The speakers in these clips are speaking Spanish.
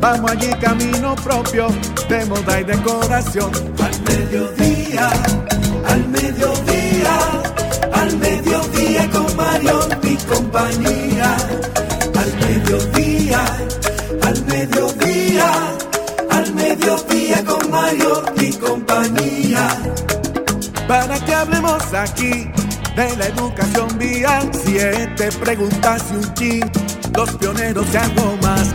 Vamos allí camino propio de moda y decoración. Al mediodía, al mediodía, al mediodía con Mario y compañía. Al mediodía, al mediodía, al mediodía con Mario y compañía para que hablemos aquí de la educación vial. Siete preguntas y un chin, los pioneros y algo más.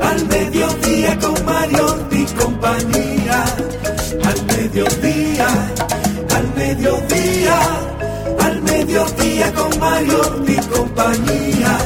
al mediodía con Mario y compañía. Al mediodía, al mediodía, al mediodía con Mario y compañía.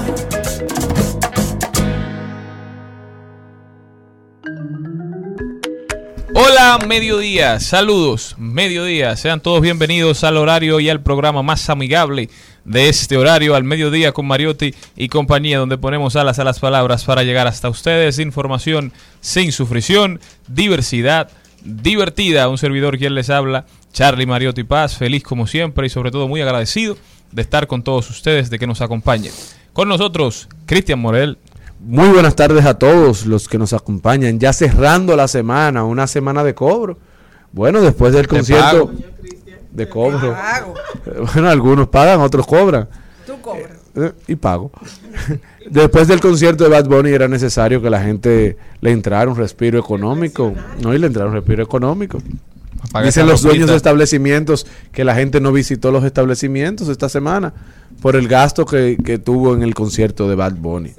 Hola, mediodía, saludos, mediodía, sean todos bienvenidos al horario y al programa más amigable de este horario, al mediodía con Mariotti y compañía, donde ponemos alas a las palabras para llegar hasta ustedes, información sin sufrición, diversidad divertida, un servidor quien les habla, Charlie Mariotti Paz, feliz como siempre y sobre todo muy agradecido de estar con todos ustedes, de que nos acompañen. Con nosotros, Cristian Morel, muy buenas tardes a todos los que nos acompañan, ya cerrando la semana, una semana de cobro. Bueno, después del concierto de cobro. Bueno, algunos pagan, otros cobran. Tú cobras. Eh, y pago. Después del concierto de Bad Bunny era necesario que la gente le entrara un respiro económico. No, y le entrara un respiro económico. Dicen los dueños de establecimientos que la gente no visitó los establecimientos esta semana por el gasto que, que tuvo en el concierto de Bad Bunny.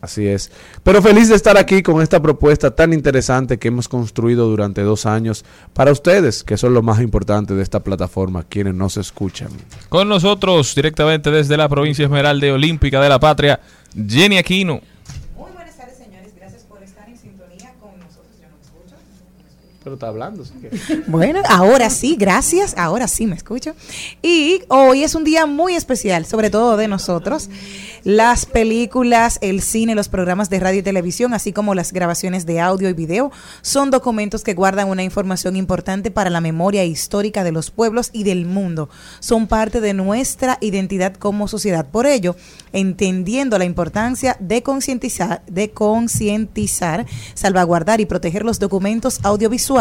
Así es. Pero feliz de estar aquí con esta propuesta tan interesante que hemos construido durante dos años para ustedes, que son lo más importante de esta plataforma, quienes nos escuchan. Con nosotros, directamente desde la provincia Esmeralda Olímpica de la Patria, Jenny Aquino. Muy buenas tardes, señores. Gracias por estar en sintonía con nosotros. ¿Ya no me escucho? Está hablando. Bueno, ahora sí, gracias. Ahora sí me escucho. Y hoy es un día muy especial, sobre todo de nosotros. Las películas, el cine, los programas de radio y televisión, así como las grabaciones de audio y video, son documentos que guardan una información importante para la memoria histórica de los pueblos y del mundo. Son parte de nuestra identidad como sociedad. Por ello, entendiendo la importancia de concientizar, de concientizar, salvaguardar y proteger los documentos audiovisuales,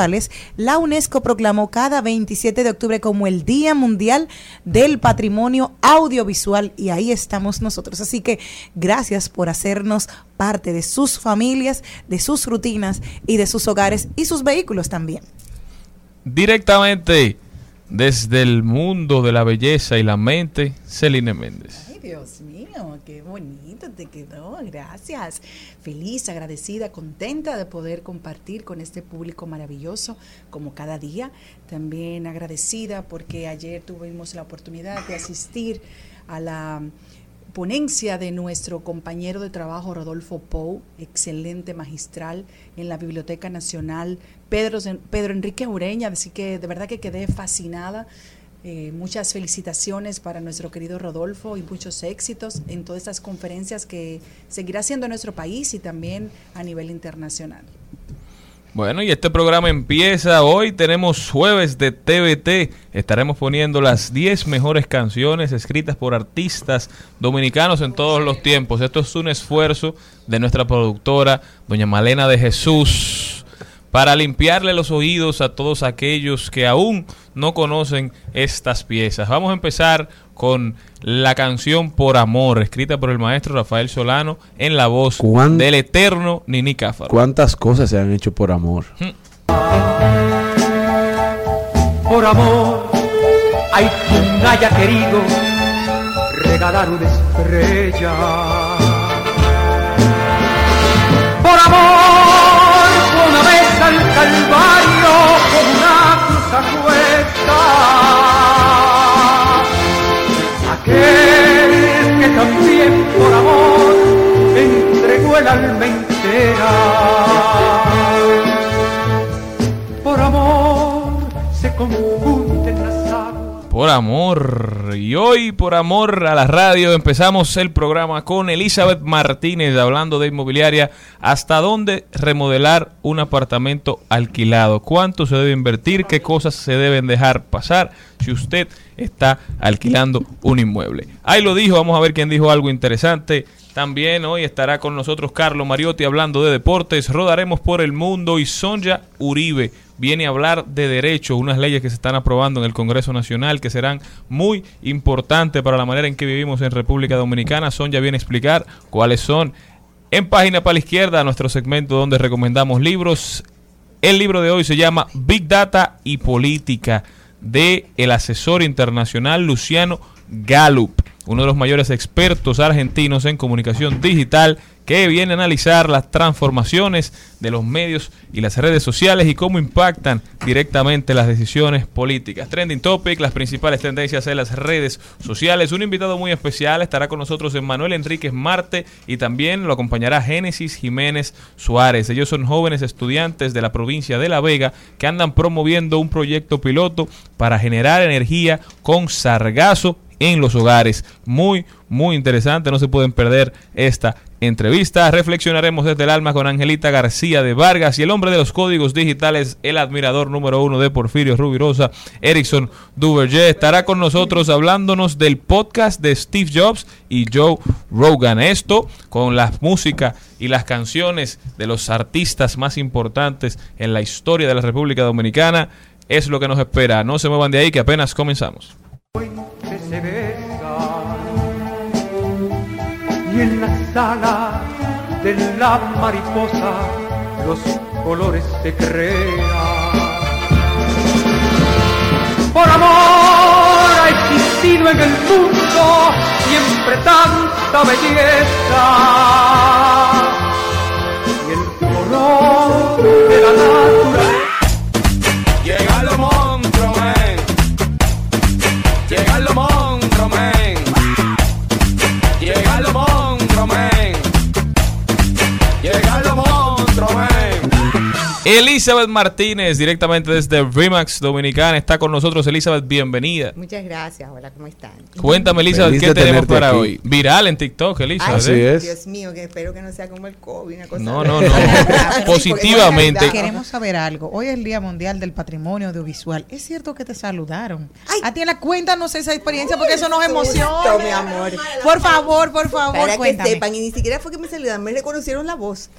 la UNESCO proclamó cada 27 de octubre como el Día Mundial del Patrimonio Audiovisual y ahí estamos nosotros. Así que gracias por hacernos parte de sus familias, de sus rutinas y de sus hogares y sus vehículos también. Directamente desde el mundo de la belleza y la mente, Celine Méndez. Dios mío, qué bonito te quedó, gracias. Feliz, agradecida, contenta de poder compartir con este público maravilloso como cada día. También agradecida porque ayer tuvimos la oportunidad de asistir a la ponencia de nuestro compañero de trabajo Rodolfo Pou, excelente magistral en la Biblioteca Nacional, Pedro, Pedro Enrique Ureña, así que de verdad que quedé fascinada. Eh, muchas felicitaciones para nuestro querido Rodolfo y muchos éxitos en todas estas conferencias que seguirá haciendo en nuestro país y también a nivel internacional. Bueno, y este programa empieza hoy. Tenemos jueves de TVT. Estaremos poniendo las 10 mejores canciones escritas por artistas dominicanos en todos los tiempos. Esto es un esfuerzo de nuestra productora, doña Malena de Jesús para limpiarle los oídos a todos aquellos que aún no conocen estas piezas. Vamos a empezar con la canción Por Amor, escrita por el maestro Rafael Solano en la voz del eterno Nini Cáfaro. ¿Cuántas cosas se han hecho por amor? Hmm. Por amor, hay quien haya querido regalar una estrella. Por amor Calvario con una cruz acuesta. Aquel que también por amor entregó el alma entera. Por amor se confunden las aguas. Por amor. Y hoy, por amor a la radio, empezamos el programa con Elizabeth Martínez hablando de inmobiliaria. ¿Hasta dónde remodelar un apartamento alquilado? ¿Cuánto se debe invertir? ¿Qué cosas se deben dejar pasar si usted está alquilando un inmueble? Ahí lo dijo, vamos a ver quién dijo algo interesante. También hoy estará con nosotros Carlos Mariotti hablando de deportes. Rodaremos por el mundo y Sonja Uribe viene a hablar de derecho, unas leyes que se están aprobando en el Congreso Nacional que serán muy importantes para la manera en que vivimos en República Dominicana. Son ya viene a explicar cuáles son. En página para la izquierda, nuestro segmento donde recomendamos libros. El libro de hoy se llama Big Data y Política de el asesor internacional Luciano Gallup, uno de los mayores expertos argentinos en comunicación digital que viene a analizar las transformaciones de los medios y las redes sociales y cómo impactan directamente las decisiones políticas. Trending Topic, las principales tendencias en las redes sociales. Un invitado muy especial estará con nosotros Manuel Enríquez Marte y también lo acompañará Génesis Jiménez Suárez. Ellos son jóvenes estudiantes de la provincia de La Vega que andan promoviendo un proyecto piloto para generar energía con sargazo en los hogares. Muy, muy interesante, no se pueden perder esta entrevista. Reflexionaremos desde el alma con Angelita García de Vargas y el hombre de los códigos digitales, el admirador número uno de Porfirio Rubirosa, Erickson Duverger, estará con nosotros hablándonos del podcast de Steve Jobs y Joe Rogan. Esto con la música y las canciones de los artistas más importantes en la historia de la República Dominicana. Es lo que nos espera. No se muevan de ahí que apenas comenzamos. Y en la sala de la mariposa los colores se crean. Por amor ha existido en el mundo siempre tanta belleza y el color Elizabeth Martínez, directamente desde Remax Dominicana, está con nosotros. Elizabeth, bienvenida. Muchas gracias. Hola, ¿cómo están? Cuéntame, Elizabeth, ¿qué tenemos para hoy? Viral en TikTok, Elizabeth. Así ¿eh? es. Dios mío, que espero que no sea como el COVID, una cosa No, no, no. Positivamente. Queremos saber algo. Hoy es el Día Mundial del Patrimonio Audiovisual. ¿Es cierto que te saludaron? A ti en la cuenta no sé esa experiencia porque eso nos emociona. mi amor. Por favor, por favor, Para que sepan, y ni siquiera fue que me saludaron, me reconocieron la voz.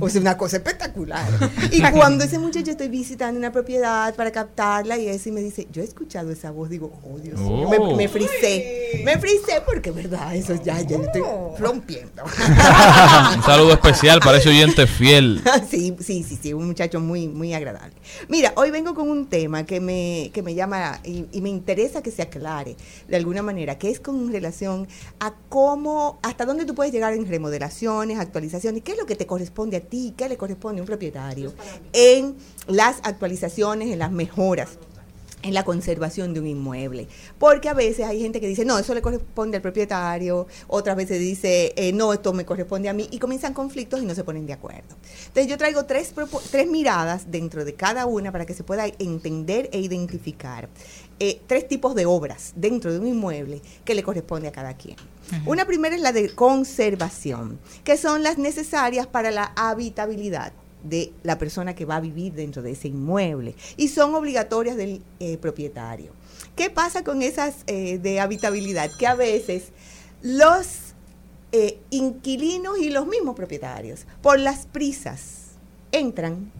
O sea, una cosa espectacular. Y cuando ese muchacho estoy visitando una propiedad para captarla y ese me dice, yo he escuchado esa voz, digo, oh Dios mío, me, Oh. me frisé, me frisé porque verdad, eso ya, ya yo estoy rompiendo. Un saludo especial para ese oyente fiel. sí, sí, sí, sí, un muchacho muy, muy agradable. Mira, hoy vengo con un tema que me, que me llama y, y me interesa que se aclare de alguna manera, que es con relación a cómo, hasta dónde tú puedes llegar en remodelaciones, actualizaciones, qué es lo que te corresponde a ti, qué le corresponde a un propietario en las actualizaciones, en las mejoras en la conservación de un inmueble. Porque a veces hay gente que dice, no, eso le corresponde al propietario, otras veces dice, eh, no, esto me corresponde a mí, y comienzan conflictos y no se ponen de acuerdo. Entonces yo traigo tres, tres miradas dentro de cada una para que se pueda entender e identificar eh, tres tipos de obras dentro de un inmueble que le corresponde a cada quien. Una primera es la de conservación, que son las necesarias para la habitabilidad de la persona que va a vivir dentro de ese inmueble y son obligatorias del eh, propietario. ¿Qué pasa con esas eh, de habitabilidad? Que a veces los eh, inquilinos y los mismos propietarios, por las prisas, entran,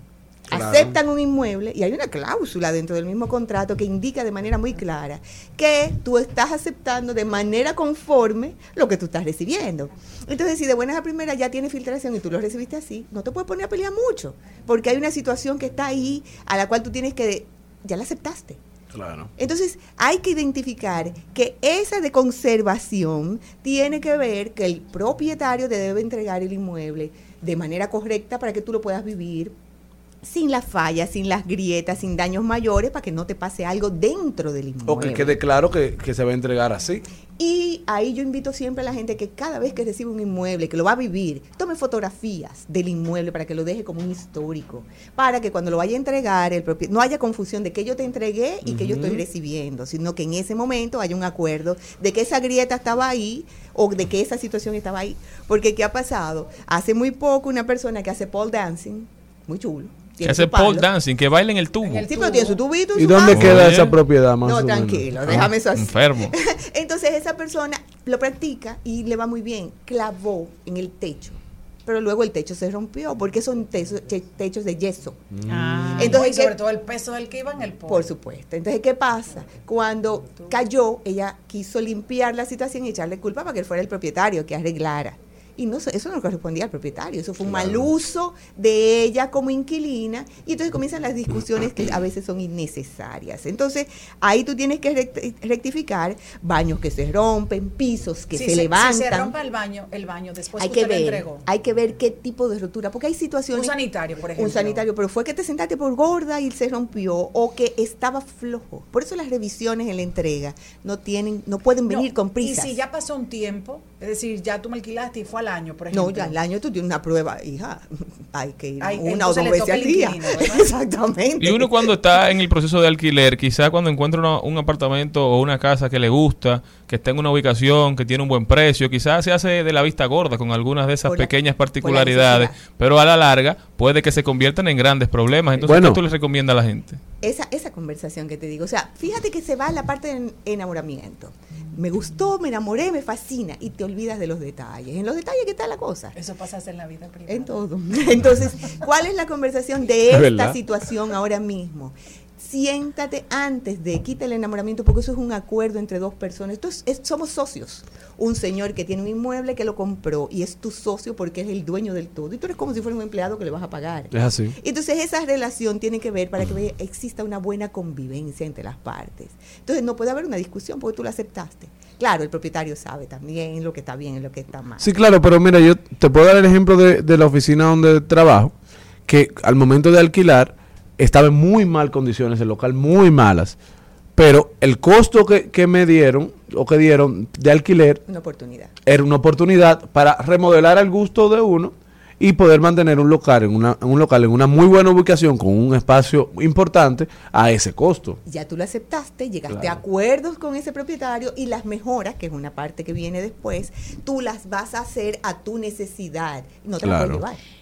Claro. aceptan un inmueble y hay una cláusula dentro del mismo contrato que indica de manera muy clara que tú estás aceptando de manera conforme lo que tú estás recibiendo. Entonces, si de buenas a primeras ya tiene filtración y tú lo recibiste así, no te puedes poner a pelear mucho, porque hay una situación que está ahí a la cual tú tienes que, ya la aceptaste. Claro. Entonces, hay que identificar que esa de conservación tiene que ver que el propietario te debe entregar el inmueble de manera correcta para que tú lo puedas vivir sin las fallas, sin las grietas, sin daños mayores, para que no te pase algo dentro del inmueble. O que quede claro que, que se va a entregar así. Y ahí yo invito siempre a la gente que cada vez que recibe un inmueble, que lo va a vivir, tome fotografías del inmueble para que lo deje como un histórico, para que cuando lo vaya a entregar, el propi- no haya confusión de que yo te entregué y que yo estoy recibiendo, sino que en ese momento haya un acuerdo de que esa grieta estaba ahí o de que esa situación estaba ahí. Porque ¿qué ha pasado? Hace muy poco una persona que hace pole dancing, muy chulo. Que hace pole dancing, que baila en el tubo. Sí, pero tiene su tubito ¿Y dónde queda esa propiedad más No, o menos? tranquilo, déjame eso así. Enfermo. Entonces esa persona lo practica y le va muy bien. Clavó en el techo, pero luego el techo se rompió porque son techos, de yeso. Ah, Entonces, y sobre ¿qué- todo el peso del que iba en el polvo. Por supuesto. Entonces, ¿qué pasa? Cuando cayó, ella quiso limpiar la situación y echarle culpa para que él fuera el propietario que arreglara. Y no, eso no correspondía al propietario, eso fue un mal uso de ella como inquilina y entonces comienzan las discusiones que a veces son innecesarias. Entonces, ahí tú tienes que rect- rectificar baños que se rompen, pisos que se, levantan. Si se rompe el baño, el baño después hay que que usted lo ver, entregó. hay que ver qué tipo de rotura, porque hay situaciones Un sanitario, por ejemplo. un sanitario, pero fue que te sentaste por gorda y se rompió o que estaba flojo. Por eso las revisiones en la entrega no tienen, no pueden venir No, con prisas. Y si ya pasó un tiempo, es decir, ya tú me alquilaste y fue al año, por ejemplo. no, ya al año tú tienes una prueba, hija. Hay que ir Ay, una o dos veces al día. Exactamente. Y uno cuando está en el proceso de alquiler, quizá cuando encuentra una- un apartamento o una casa que le gusta, que está en una ubicación, que tiene un buen precio, quizás se hace de la vista gorda con algunas de esas la- pequeñas particularidades, pero a la larga puede que se conviertan en grandes problemas. Entonces, Bueno. ¿qué tú le recomiendas a la gente? esa, esa conversación que te digo. O sea, fíjate que se va a la parte de en- enamoramiento. Me gustó, me enamoré, me fascina. Y te olvidas de los detalles. En los detalles, ¿qué está la cosa? Eso pasa en la vida privada. En todo. Entonces, ¿cuál es la conversación de Es esta verdad. situación ahora mismo? Siéntate antes de quita el enamoramiento, porque eso es un acuerdo entre dos personas. Esto es- es- somos socios. Un señor que tiene un inmueble que lo compró y es tu socio porque es el dueño del todo. Y tú eres como si fuera un empleado que le vas a pagar. Es así. Entonces esa relación tiene que ver para que exista una buena convivencia entre las partes. Entonces no puede haber una discusión porque tú la aceptaste. Claro, el propietario sabe también lo que está bien y lo que está mal. Sí, claro, pero mira, yo te puedo dar el ejemplo de, de la oficina donde trabajo, que al momento de alquilar estaba en muy mal condiciones, el local muy malas, pero el costo que, que me dieron o que dieron de alquiler Una oportunidad. era una oportunidad para remodelar al gusto de uno y poder mantener un local en una, un local en una muy buena ubicación con un espacio importante a ese costo. Ya tú lo aceptaste, llegaste Claro. a acuerdos con ese propietario y las mejoras, que es una parte que viene después, tú las vas a hacer a tu necesidad. No te las Claro. puedes llevar.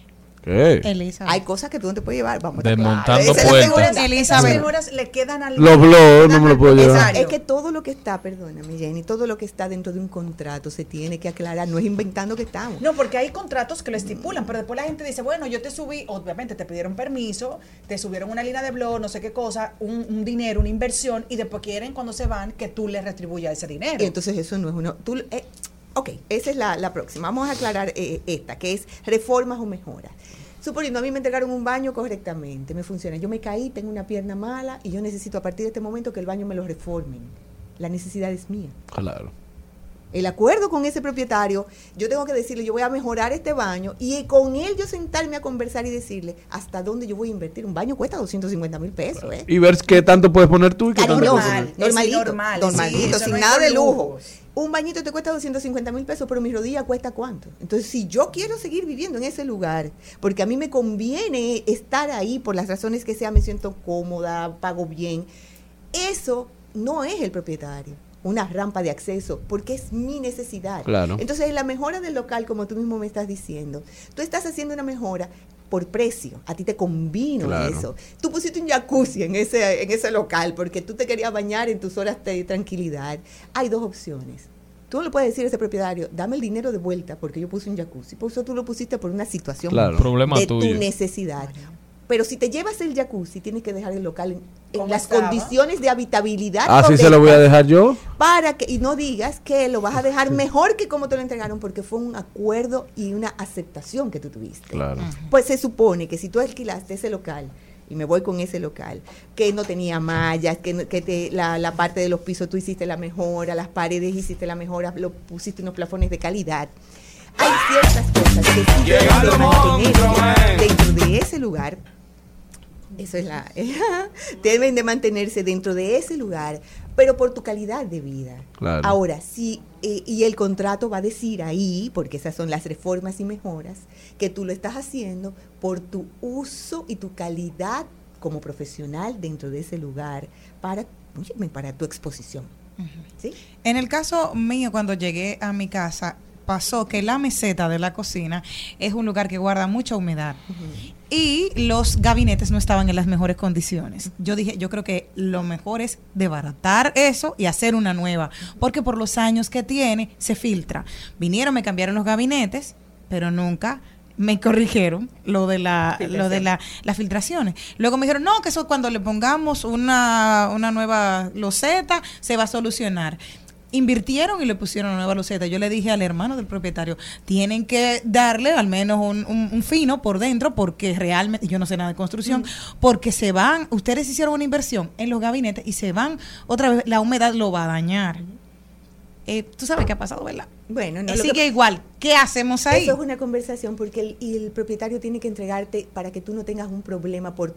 ¿Qué? Elizabeth. Hay cosas que tú no te puedes llevar. Vamos Desmontando puertas. Elizabeth. Mejoras le quedan al Los blogs no me lo puedo llevar. Es que todo lo que está, perdóname Jenny, todo lo que está dentro de un contrato se tiene que aclarar, no es inventando que estamos. No, porque hay contratos que lo estipulan, pero después la gente dice, bueno, yo te subí, obviamente te pidieron permiso, te subieron una línea de blog, no sé qué cosa, un, un dinero, una inversión, y después quieren cuando se van que tú les retribuyas ese dinero. Y entonces eso no es uno. Tú, eh, ok, esa es la, la próxima. Vamos a aclarar eh, esta, que es reformas o mejoras. Suponiendo, a mí me entregaron un baño correctamente, me funciona. Yo me caí, tengo una pierna mala y yo necesito a partir de este momento que el baño me lo reformen. La necesidad es mía. Claro. El acuerdo con ese propietario, yo tengo que decirle, yo voy a mejorar este baño y con él yo sentarme a conversar y decirle hasta dónde yo voy a invertir. Un baño cuesta 250 mil pesos, ¿eh? Y ver qué tanto puedes poner tú y qué tanto Cariñoso, puedes poner. Normalito, normal, normalito, sí, sin no nada de lujo. Un bañito te cuesta 250 mil pesos, pero mi rodilla cuesta cuánto. Entonces, si yo quiero seguir viviendo en ese lugar, porque a mí me conviene estar ahí por las razones que sea, me siento cómoda, pago bien, eso no es el propietario. Una rampa de acceso, porque es mi necesidad. Claro. Entonces, la mejora del local, como tú mismo me estás diciendo, tú estás haciendo una mejora por precio. A ti te convino Claro. eso. Tú pusiste un jacuzzi en ese, en ese local porque tú te querías bañar en tus horas de tranquilidad. Hay dos opciones. Tú no le puedes decir a ese propietario, dame el dinero de vuelta porque yo puse un jacuzzi. Por eso tú lo pusiste por una situación Claro. Problema de tuyo. tu necesidad. Pero si te llevas el jacuzzi, tienes que dejar el local en, en las estaba. condiciones de habitabilidad. Así se lo voy a dejar yo. para que y no digas que lo vas a dejar mejor que como te lo entregaron porque fue un acuerdo y una aceptación que tú tuviste. Claro. Pues se supone que si tú alquilaste ese local y me voy con ese local, que no tenía mallas, que, no- que te- la, la parte de los pisos tú hiciste la mejora, las paredes hiciste la mejora, lo pusiste unos plafones de calidad. Hay ciertas cosas que sí deben de mantenerse dentro de ese lugar eso es la. deben de mantenerse dentro de ese lugar, pero por tu calidad de vida. Claro. Ahora, sí, eh, y el contrato va a decir ahí, porque esas son las reformas y mejoras, que tú lo estás haciendo por tu uso y tu calidad como profesional dentro de ese lugar para, para tu exposición. ¿Sí? En el caso mío, cuando llegué a mi casa, pasó que la meseta de la cocina es un lugar que guarda mucha humedad. Y los gabinetes no estaban en las mejores condiciones. Yo dije, yo creo que lo mejor es desbaratar eso y hacer una nueva, porque por los años que tiene se filtra. Vinieron, me cambiaron los gabinetes, pero nunca me corrigieron lo de la lo de la, las filtraciones. Luego me dijeron, "No, que eso cuando le pongamos una una nueva loseta se va a solucionar." Invirtieron y le pusieron una nueva loseta. Yo le dije al hermano del propietario, tienen que darle al menos un, un- un fino por dentro, porque realmente, yo no sé nada de construcción, porque se van, ustedes hicieron una inversión en los gabinetes y se van, otra vez la humedad lo va a dañar. Eh, Tú sabes qué ha pasado, ¿verdad? Bueno, no, sigue que- igual. ¿Qué hacemos ahí? Eso es una conversación porque el, y el propietario tiene que entregarte para que tú no tengas un problema por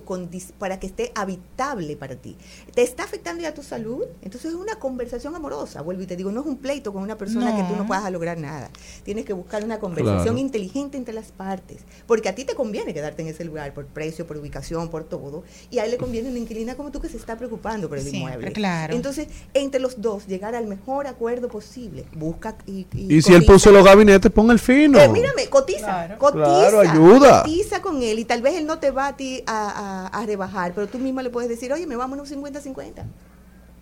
tu para que esté habitable para ti. ¿Te está afectando ya tu salud? Entonces es una conversación amorosa. Vuelvo y te digo, no es un pleito con una persona que tú no No. puedas lograr nada. Tienes que buscar una conversación Claro. inteligente entre las partes. Porque a ti te conviene quedarte en ese lugar por precio, por ubicación, por todo. Y a él le conviene una inquilina como tú que se está preocupando por el Siempre, inmueble. claro. Entonces, entre los dos, llegar al mejor acuerdo posible. Busca y, Y si él puso los gabinetes, pon el fino. Eh, mírame, cotiza, Claro. cotiza, Claro, ayuda. cotiza con él y tal vez él no te va a ti a, a- a rebajar, pero tú misma le puedes decir, oye, me vámonos 50-50.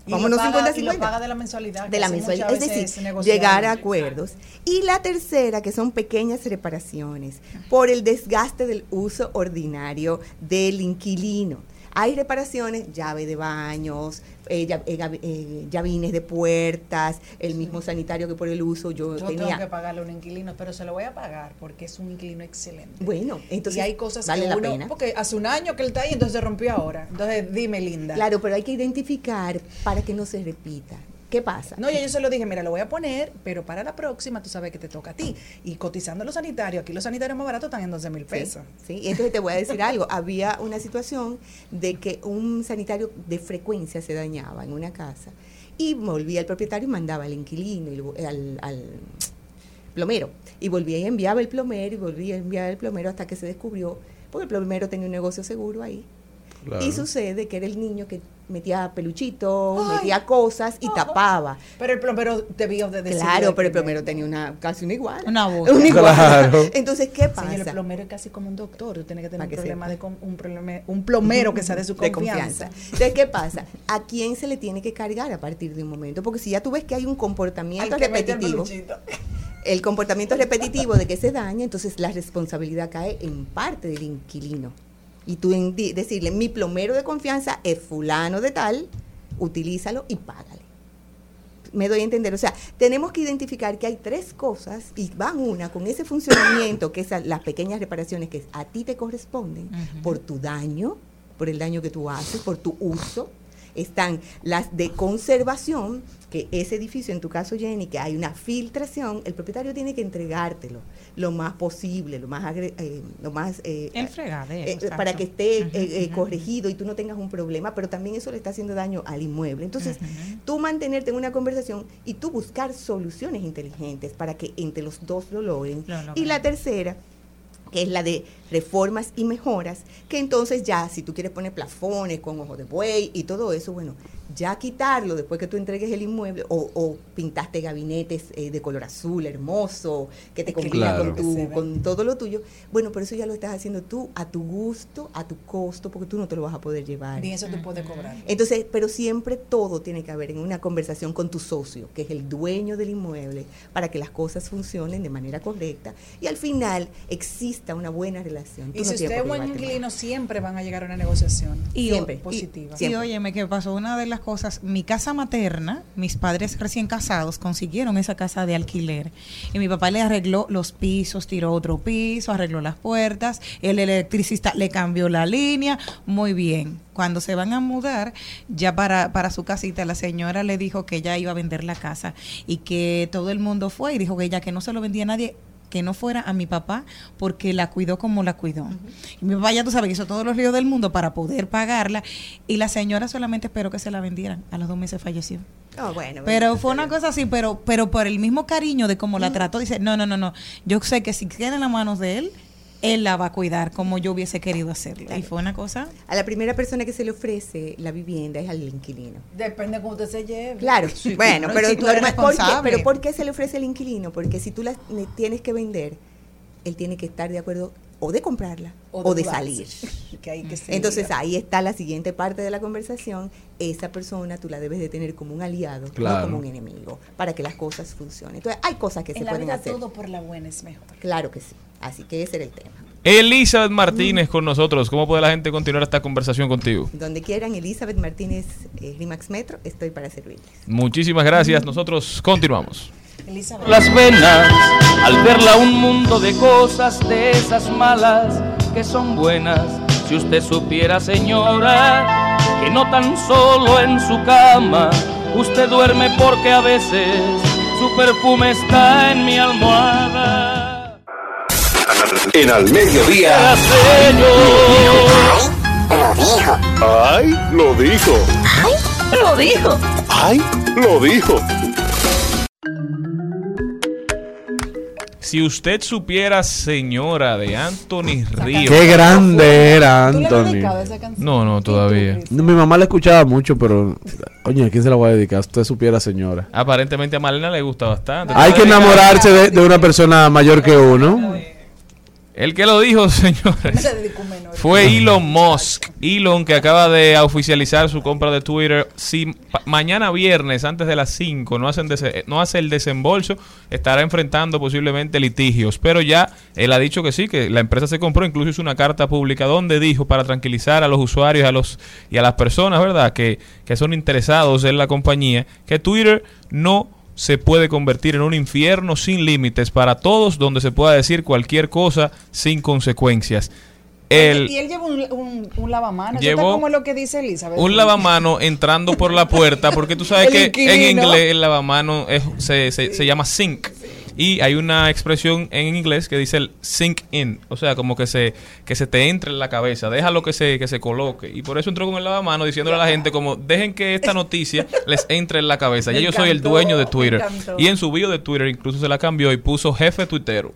Y lo Vámonos paga- 50-50. y lo paga de la mensualidad. De la mensualidad. Es decir, llegar a acuerdos. Y la tercera, que son pequeñas reparaciones por el desgaste del uso ordinario del inquilino. Hay reparaciones, llave de baños, eh, eh, eh, llavines de puertas, el mismo sanitario que por el uso yo, Yo tenía. tengo que pagarle a un inquilino, pero se lo voy a pagar porque es un inquilino excelente. Bueno, entonces y hay cosas vale que la uno, pena. porque hace un año que él está ahí, entonces se rompió ahora. Entonces, dime, linda. Claro, pero hay que identificar para que no se repita. ¿Qué pasa? No, ya yo se lo dije, mira, lo voy a poner, pero para la próxima tú sabes que te toca a ti. Y cotizando los sanitarios, aquí los sanitarios más baratos están en 12 mil pesos. sí. Y entonces te voy a decir algo. Había una situación de que un sanitario de frecuencia se dañaba en una casa y volvía el propietario y mandaba al inquilino, y al, al plomero. Y volvía y enviaba el plomero y volvía y enviaba el plomero hasta que se descubrió, porque el plomero tenía un negocio seguro ahí. Y sucede que era el niño que metía peluchitos, metía cosas y tapaba. Pero el plomero debió de decir. Claro, pero el plomero tenía una casi una igual. Una voz. Igual. Claro. Entonces, ¿qué pasa? Señor, el plomero es casi como un doctor. Tú tienes que tener un, que problema de con- un, problema, un plomero que sea de su de confianza. confianza. Entonces, ¿qué pasa? ¿A quién se le tiene que cargar a partir de un momento? Porque si ya tú ves que hay un comportamiento repetitivo, el comportamiento repetitivo de que se daña, entonces la responsabilidad cae en parte del inquilino. Y tú decirle, mi plomero de confianza es fulano de tal, utilízalo y págale. Me doy a entender. O sea, tenemos que identificar que hay tres cosas y van una con ese funcionamiento, que es las pequeñas reparaciones que a ti te corresponden por tu daño, por el daño que tú haces, por tu uso. Están las de conservación, que ese edificio, en tu caso Jenny, que hay una filtración, el propietario tiene que entregártelo lo más posible, lo más, agre- eh, lo más eh, eh, exacto. para que esté eh, eh, corregido y tú no tengas un problema, pero también eso le está haciendo daño al inmueble. Entonces, tú mantenerte en una conversación y tú buscar soluciones inteligentes para que entre los dos lo logren. Lo logren. Y la tercera, que es la de reformas y mejoras, que entonces ya, si tú quieres poner plafones con ojo de buey y todo eso, bueno, ya quitarlo después que tú entregues el inmueble o, o pintaste gabinetes eh, de color azul hermoso, que te combina Claro. con, tu- con todo lo tuyo, bueno, pero eso ya lo estás haciendo tú a tu gusto, a tu costo, porque tú no te lo vas a poder llevar. Ni eso tú puedes cobrar. Entonces, pero siempre todo tiene que haber en una conversación con tu socio, que es el dueño del inmueble, para que las cosas funcionen de manera correcta y al final exista una buena relación. Tú Y no si usted es qué buen inquilino, siempre van a llegar a una negociación. Y, Siempre. positiva. Y, Siempre. óyeme, que pasó una de las cosas, mi casa materna, mis padres recién casados consiguieron esa casa de alquiler. Y mi papá le arregló los pisos, tiró otro piso, arregló las puertas, el electricista le cambió la línea, muy bien. Cuando se van a mudar ya para, para su casita, la señora le dijo que ella iba a vender la casa y que todo el mundo fue y dijo que ella que no se lo vendía a nadie que no fuera a mi papá porque la cuidó como la cuidó. Y mi papá ya tú sabes que hizo todos los líos del mundo para poder pagarla y la señora solamente esperó que se la vendieran. A los dos meses falleció. Oh, bueno, Pero fue una cosa así, pero pero por el mismo cariño de cómo la trató, dice, no, no, no, no, yo sé que si queda en las manos de él, él la va a cuidar como yo hubiese querido hacerlo. Y fue una cosa... A la primera persona que se le ofrece la vivienda es al inquilino. Depende de cómo usted se lleve. Claro, bueno, pero, si tú eres normal- ¿por qué? pero ¿por qué se le ofrece al inquilino? Porque si tú la ne- tienes que vender, él tiene que estar de acuerdo o de comprarla o de, salir. Que hay que ser Entonces ahí está la siguiente parte de la conversación. Esa persona tú la debes de tener como un aliado, Claro. no como un enemigo, para que las cosas funcionen. Entonces hay cosas que en se la pueden vida hacer. todo por la buena es mejor. Claro que sí. Así que ese era el tema. Elizabeth Martínez con nosotros. ¿Cómo puede la gente continuar esta conversación contigo? Donde quieran, Elizabeth Martínez, eh, Rimax Metro, estoy para servirles. Muchísimas gracias. Nosotros continuamos. Elizabeth. las venas al verla un mundo de cosas de esas malas que son buenas. Si usted supiera, señora, que no tan solo en su cama usted duerme porque a veces su perfume está en mi almohada. En al mediodía. La señor. ¡Ay! Lo dijo. Lo dijo. ¡Ay! Lo dijo. Si usted supiera, señora, de Anthony Ríos. Qué grande era ¿Tú le has dedicado Anthony. esa canción? No, no, ¿Y tú, todavía. No, mi mamá la escuchaba mucho, pero oye, ¿a quién se la voy a dedicar? Usted supiera, señora. Aparentemente a Malena le gusta bastante. Hay que enamorarse de, de una persona mayor que uno. El que lo dijo, señores, fue Elon Musk. Elon que acaba de oficializar su compra de Twitter. Si mañana viernes, antes de las 5, no, hacen no hace el desembolso, estará enfrentando posiblemente litigios. Pero ya él ha dicho que sí, que la empresa se compró. Incluso hizo una carta pública donde dijo para tranquilizar a los usuarios a los, y a las personas, ¿verdad?, que, que son interesados en la compañía, que Twitter no se puede convertir en un infierno sin límites para todos, donde se pueda decir cualquier cosa sin consecuencias. El, y él lleva un, un. Eso Llevó como lo que dice Elizabeth. un lavamano entrando por la puerta, porque tú sabes que en inglés el lavamano es- se, se, se llama sink. Y hay una expresión en inglés que dice el sink in, o sea, como que se que se te entre en la cabeza, déjalo que se que se coloque. Y por eso entró con el lavamano diciéndole a la gente como dejen que esta noticia les entre en la cabeza. Ya yo soy el dueño de Twitter. Y en su bio de Twitter incluso se la cambió y puso jefe tuitero.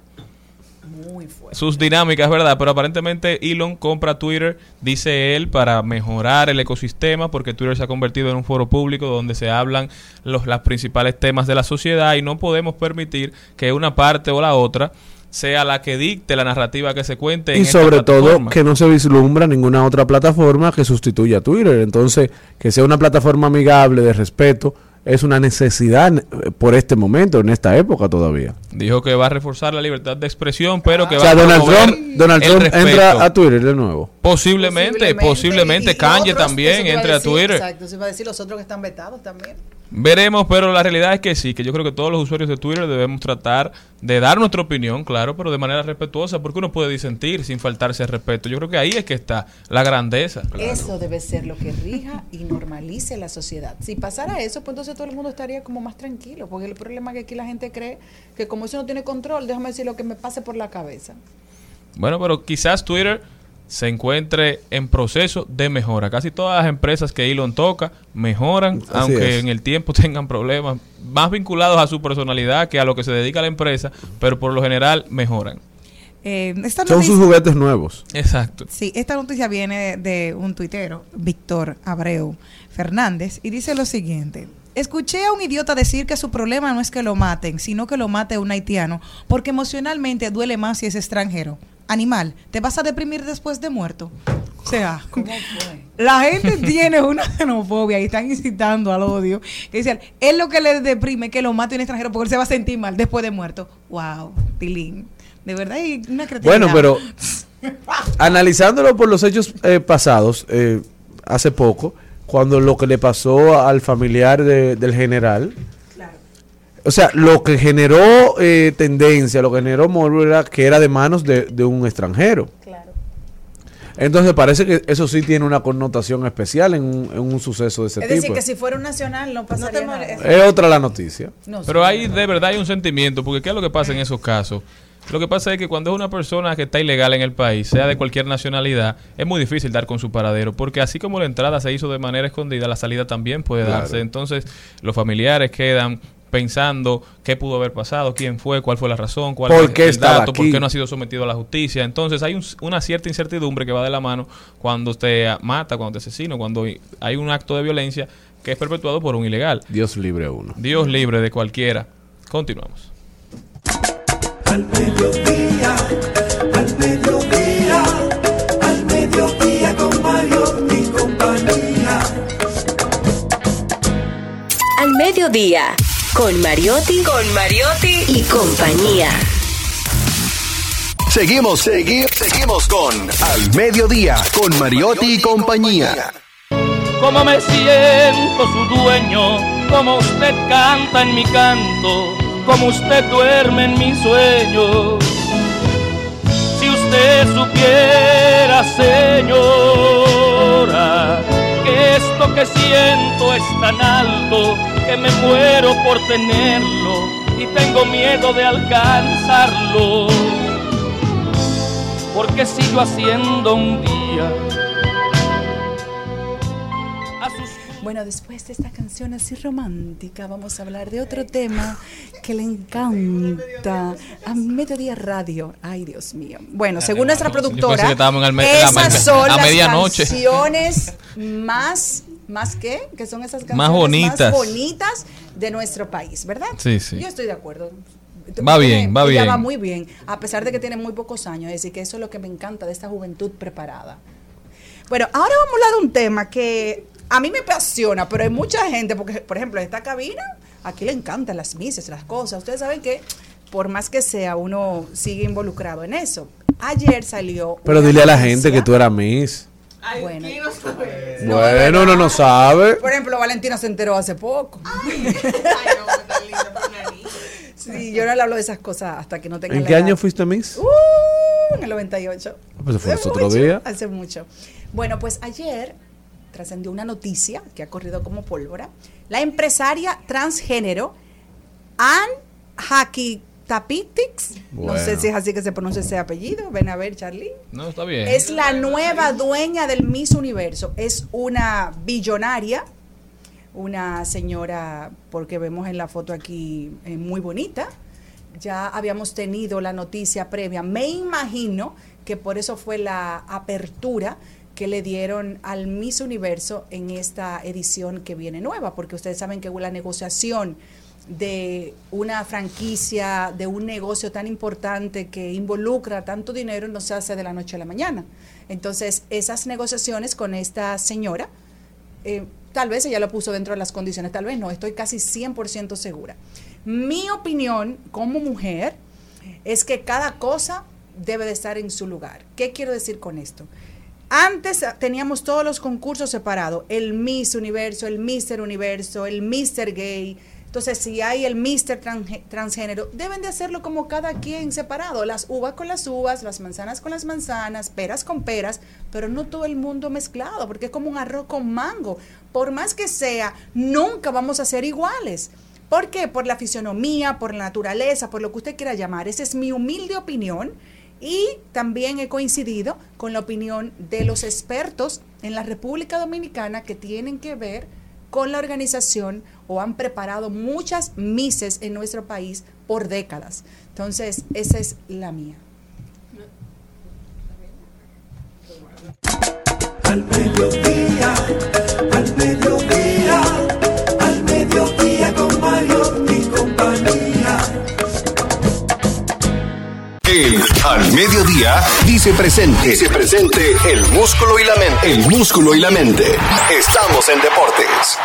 Sus dinámicas, ¿verdad? Pero aparentemente Elon compra Twitter, dice él, para mejorar el ecosistema, porque Twitter se ha convertido en un foro público donde se hablan los las principales temas de la sociedad y no podemos permitir que una parte o la otra sea la que dicte la narrativa que se cuente. en Y esta sobre todo que no se vislumbra ninguna otra plataforma que sustituya a Twitter. Entonces, que sea una plataforma amigable, de respeto, es una necesidad eh, por este momento, en esta época todavía. Dijo que va a reforzar la libertad de expresión, pero que O va sea, a Donald Trump, Donald Trump respeto. entra a Twitter de nuevo. Posiblemente, posiblemente, y- y Kanye otros, también entre a decir, Twitter. Exacto, se iba a decir los otros que están vetados también. Veremos, pero la realidad es que sí, que yo creo que todos los usuarios de Twitter debemos tratar de dar nuestra opinión, claro, pero de manera respetuosa, porque uno puede disentir sin faltarse el respeto. Yo creo que ahí es que está la grandeza. Eso debe ser lo que rija y normalice la sociedad. Si pasara eso, pues entonces todo el mundo estaría como más tranquilo, porque el problema es que aquí la gente cree que como eso no tiene control, déjame decir lo que me pase por la cabeza. Bueno, pero quizás Twitter se encuentre en proceso de mejora. Casi todas las empresas que Elon toca mejoran, Así aunque es. en el tiempo tengan problemas más vinculados a su personalidad que a lo que se dedica la empresa, pero por lo general mejoran. Eh, esta Son noticia- sus juguetes nuevos. Exacto. Sí, esta noticia viene de, de un tuitero, Víctor Abreu Fernández, y dice lo siguiente. Escuché a un idiota decir que su problema no es que lo maten, sino que lo mate un haitiano, porque emocionalmente duele más si es extranjero. Animal, ¿te vas a deprimir después de muerto? O sea, la gente tiene una xenofobia y están incitando al odio. Y dicen, es lo que le deprime que lo mate un extranjero porque él se va a sentir mal después de muerto. Wow, Tilín. De verdad hay una creatividad. Bueno, pero analizándolo por los hechos eh, pasados, eh, hace poco, cuando lo que le pasó al familiar de- del general, o sea, lo que generó eh, tendencia, lo que generó morbo era que era de manos de, de un extranjero. Entonces parece que eso sí tiene una connotación especial en un, en un suceso de ese Es tipo. decir, que si fuera un nacional no pasaría nada. Es otra la noticia. No, Pero ahí de verdad hay un sentimiento, porque ¿qué es lo que pasa en esos casos? Lo que pasa es que cuando es una persona que está ilegal en el país, sea de cualquier nacionalidad, es muy difícil dar con su paradero, porque así como la entrada se hizo de manera escondida, la salida también puede Claro. darse. Entonces, los familiares quedan pensando qué pudo haber pasado, quién fue, cuál fue la razón, cuál ¿Por qué el dato, por qué no ha sido sometido a la justicia. Entonces, hay un- una cierta incertidumbre que va de la mano cuando usted mata, cuando te asesina, cuando hay un acto de violencia que es perpetuado por un ilegal. Dios libre a uno. Dios libre de cualquiera. Continuamos. Al mediodía, al mediodía, al mediodía con Mario mi compañía. Al mediodía, con Mariotti, con Mariotti y compañía. Seguimos, segui- seguimos con Al Mediodía, con Mariotti y compañía. Como me siento su dueño, como usted canta en mi canto, como usted duerme en mi sueño. Si usted supiera, señora, que esto que siento es tan alto que me muero por tenerlo y tengo miedo de alcanzarlo. Porque sigo haciendo un día a sus Bueno, después de esta canción así romántica, vamos a hablar de otro tema que le encanta a Mediodía Radio. Ay, Dios mío. Bueno, según nuestra productora, esas son a las medianoche. canciones más, ¿más qué? Que son esas canciones Más bonitas. bonitas de nuestro país, ¿verdad? Sí, sí. Yo estoy de acuerdo. Va bien, va Ella bien. va muy bien, a pesar de que tiene muy pocos años. Es decir, que eso es lo que me encanta de esta juventud preparada. Bueno, ahora vamos a hablar de un tema que a mí me apasiona, pero hay mucha gente, porque, por ejemplo, esta cabina, aquí le encantan las misas, las cosas. Ustedes saben que, por más que sea, uno sigue involucrado en eso. Ayer salió. Pero dile a la gente que tú eras Miss. Bueno, bueno, uno no sabe. por ejemplo, Valentina se enteró hace poco. Sí, yo no le hablo de esas cosas hasta que no tenga ¿En la qué edad. año fuiste Miss? Uh, en el 98. Pues fue Hace otro mucho, día. Hace mucho. Bueno, pues ayer trascendió una noticia que ha corrido como pólvora. La empresaria transgénero Ann Hakitapitix, no sé si es así que se pronuncia ese apellido, ven a ver Charlie. No, está bien. Es la nueva dueña del Miss Universo. Es una billonaria, una señora, porque vemos en la foto aquí, eh, muy bonita, ya habíamos tenido la noticia previa. Me imagino que por eso fue la apertura que le dieron al Miss Universo en esta edición que viene nueva, porque ustedes saben que la negociación de una franquicia, de un negocio tan importante que involucra tanto dinero, no se hace de la noche a la mañana. Entonces, esas negociaciones con esta señora, eh, tal vez ella lo puso dentro de las condiciones, tal vez no, estoy casi 100% segura. Mi opinión como mujer es que cada cosa debe de estar en su lugar. ¿Qué quiero decir con esto? Antes teníamos todos los concursos separados, el Miss Universo, el Mister Universo, el Mister Gay, entonces, si hay el mister transgénero, deben de hacerlo como cada quien separado, las uvas con las uvas, las manzanas con las manzanas, peras con peras, pero no todo el mundo mezclado, porque es como un arroz con mango. Por más que sea, nunca vamos a ser iguales. ¿Por qué? Por la fisionomía, por la naturaleza, por lo que usted quiera llamar. Esa es mi humilde opinión y también he coincidido con la opinión de los expertos en la República Dominicana que tienen que ver con la organización o han preparado muchas mises en nuestro país por décadas. Entonces, esa es la mía. Al al al con Mario y compañía. El Al Mediodía dice presente. Dice presente el músculo y la mente. El músculo y la mente. Estamos en deportes.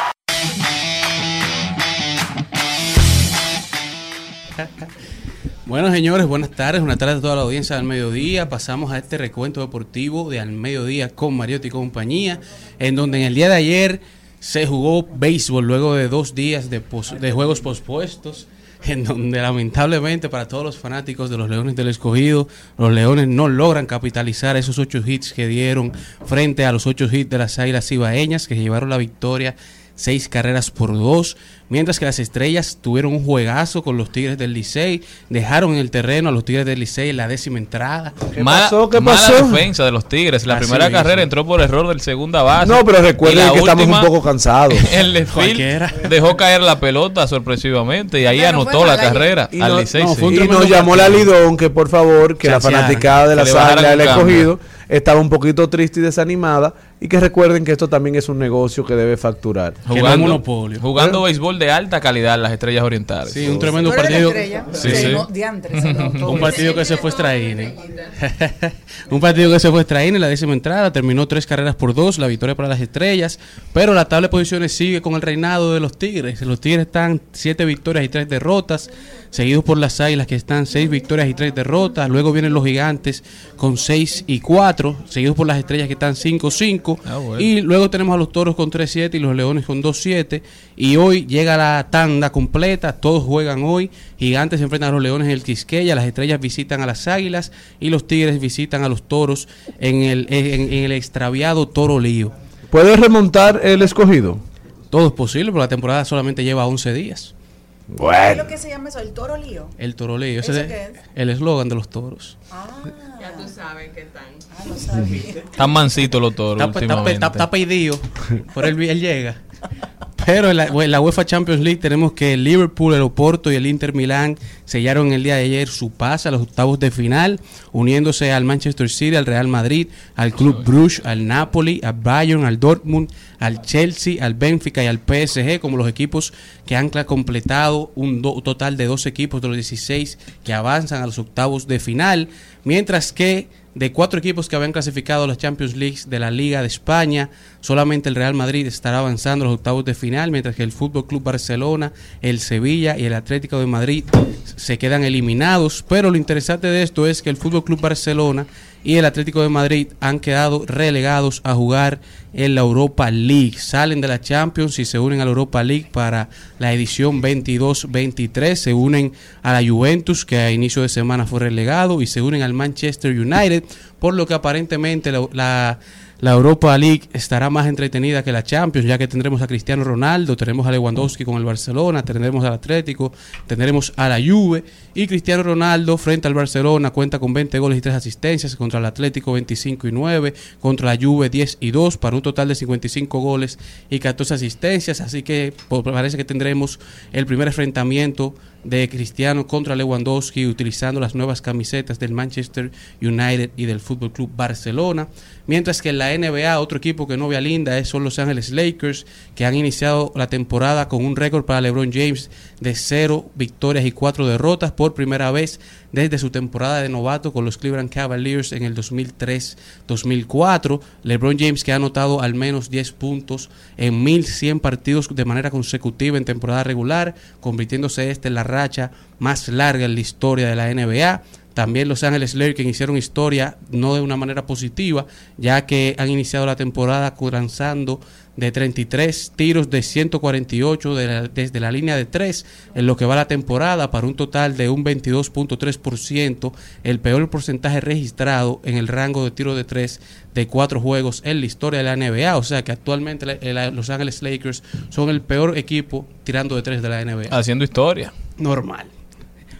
Bueno, señores, buenas tardes. Buenas tardes a toda la audiencia del mediodía. Pasamos a este recuento deportivo de Al Mediodía con Mariotti y compañía, en donde en el día de ayer se jugó béisbol luego de dos días de juegos pospuestos, en donde lamentablemente para todos los fanáticos de los Leones del Escogido, los Leones no logran capitalizar esos ocho hits que dieron frente a los ocho hits de las Águilas Ibaeñas, que llevaron la victoria seis carreras por dos, mientras que las estrellas tuvieron un juegazo con los Tigres del Licey, dejaron en el terreno a los Tigres del Licey en la décima entrada. ¿Qué pasó? ¿Qué pasó? defensa de los Tigres. La primera carrera entró por error del segunda base. No, pero recuerden que estamos un poco cansados. El dejó caer la pelota sorpresivamente y ahí anotó la carrera al Licey. y nos llamó la Lidón que por favor, que la fanaticada de la sala le escogido estaba un poquito triste y desanimada y que recuerden que esto también es un negocio que debe facturar. Jugando, monopolio. jugando ¿Eh? béisbol de alta calidad las estrellas orientales. Sí, un tremendo partido. un partido que se fue extraír. un partido que se fue extraír en la décima entrada, terminó tres carreras por dos, la victoria para las estrellas, pero la tabla de posiciones sigue con el reinado de los Tigres. Los Tigres están siete victorias y tres derrotas seguidos por las Águilas que están seis victorias y tres derrotas. Luego vienen los Gigantes con seis y cuatro, seguidos por las Estrellas que están 5-5. Ah, y luego tenemos a los Toros con 3-7 y los Leones con 2-7. Y hoy llega la tanda completa, todos juegan hoy. Gigantes se enfrentan a los Leones en el Quisqueya, las Estrellas visitan a las Águilas y los Tigres visitan a los Toros en el, en, el extraviado Toro Lío. ¿Puede remontar el escogido? Todo es posible, pero la temporada solamente lleva 11 días. Bueno. ¿Qué es lo que se llama eso? ¿El toro lío? El toro lío. Ese es, el eslogan de los toros. Ah, ya tú sabes que están. Ah, no sabía. Están mansitos los toros. Está, está, está, pedido. Por el él llega. Pero en la, UEFA Champions League tenemos que el Liverpool, el Oporto y el Inter Milán sellaron el día de ayer su pase a los octavos de final, uniéndose al Manchester City, al Real Madrid, al Club Bruges, al Napoli, al Bayern, al Dortmund, al Chelsea, al Benfica y al PSG como los equipos que han completado un total de dos equipos de los 16 que avanzan a los octavos de final, mientras que de cuatro equipos que habían clasificado a las Champions League de la Liga de España, solamente el Real Madrid estará avanzando a los octavos de final, mientras que el Fútbol Club Barcelona, el Sevilla y el Atlético de Madrid se quedan eliminados. Pero lo interesante de esto es que el Fútbol Club Barcelona y el Atlético de Madrid han quedado relegados a jugar en la Europa League. Salen de la Champions y se unen a la Europa League para la edición 22-23. Se unen a la Juventus, que a inicio de semana fue relegado, y se unen al Manchester United, por lo que aparentemente la la Europa League estará más entretenida que la Champions, ya que tendremos a Cristiano Ronaldo, tendremos a Lewandowski con el Barcelona, tendremos al Atlético, tendremos a la Juve y Cristiano Ronaldo frente al Barcelona cuenta con 20 goles y 3 asistencias contra el Atlético 25 y 9, contra la Juve 10 y 2 para total de 55 goles y 14 asistencias, así que pues, parece que tendremos el primer enfrentamiento de Cristiano contra Lewandowski utilizando las nuevas camisetas del Manchester United y del Fútbol Club Barcelona. Mientras que en la NBA, otro equipo que no vea linda es son Los Ángeles Lakers, que han iniciado la temporada con un récord para LeBron James de 0 victorias y 4 derrotas por primera vez desde su temporada de novato con los Cleveland Cavaliers en el 2003-2004. LeBron James que ha anotado al menos 10 puntos en 1100 partidos de manera consecutiva en temporada regular, convirtiéndose este en la racha más larga en la historia de la NBA. También Los Ángeles Lakers hicieron historia no de una manera positiva, ya que han iniciado la temporada lanzando de 33 tiros de 148 de la- desde la línea de 3 en lo que va la temporada para un total de un 22.3%, el peor porcentaje registrado en el rango de tiro de 3 de cuatro juegos en la historia de la NBA. O sea que actualmente la- la- Los Ángeles Lakers son el peor equipo tirando de 3 de la NBA. Haciendo historia. Normal.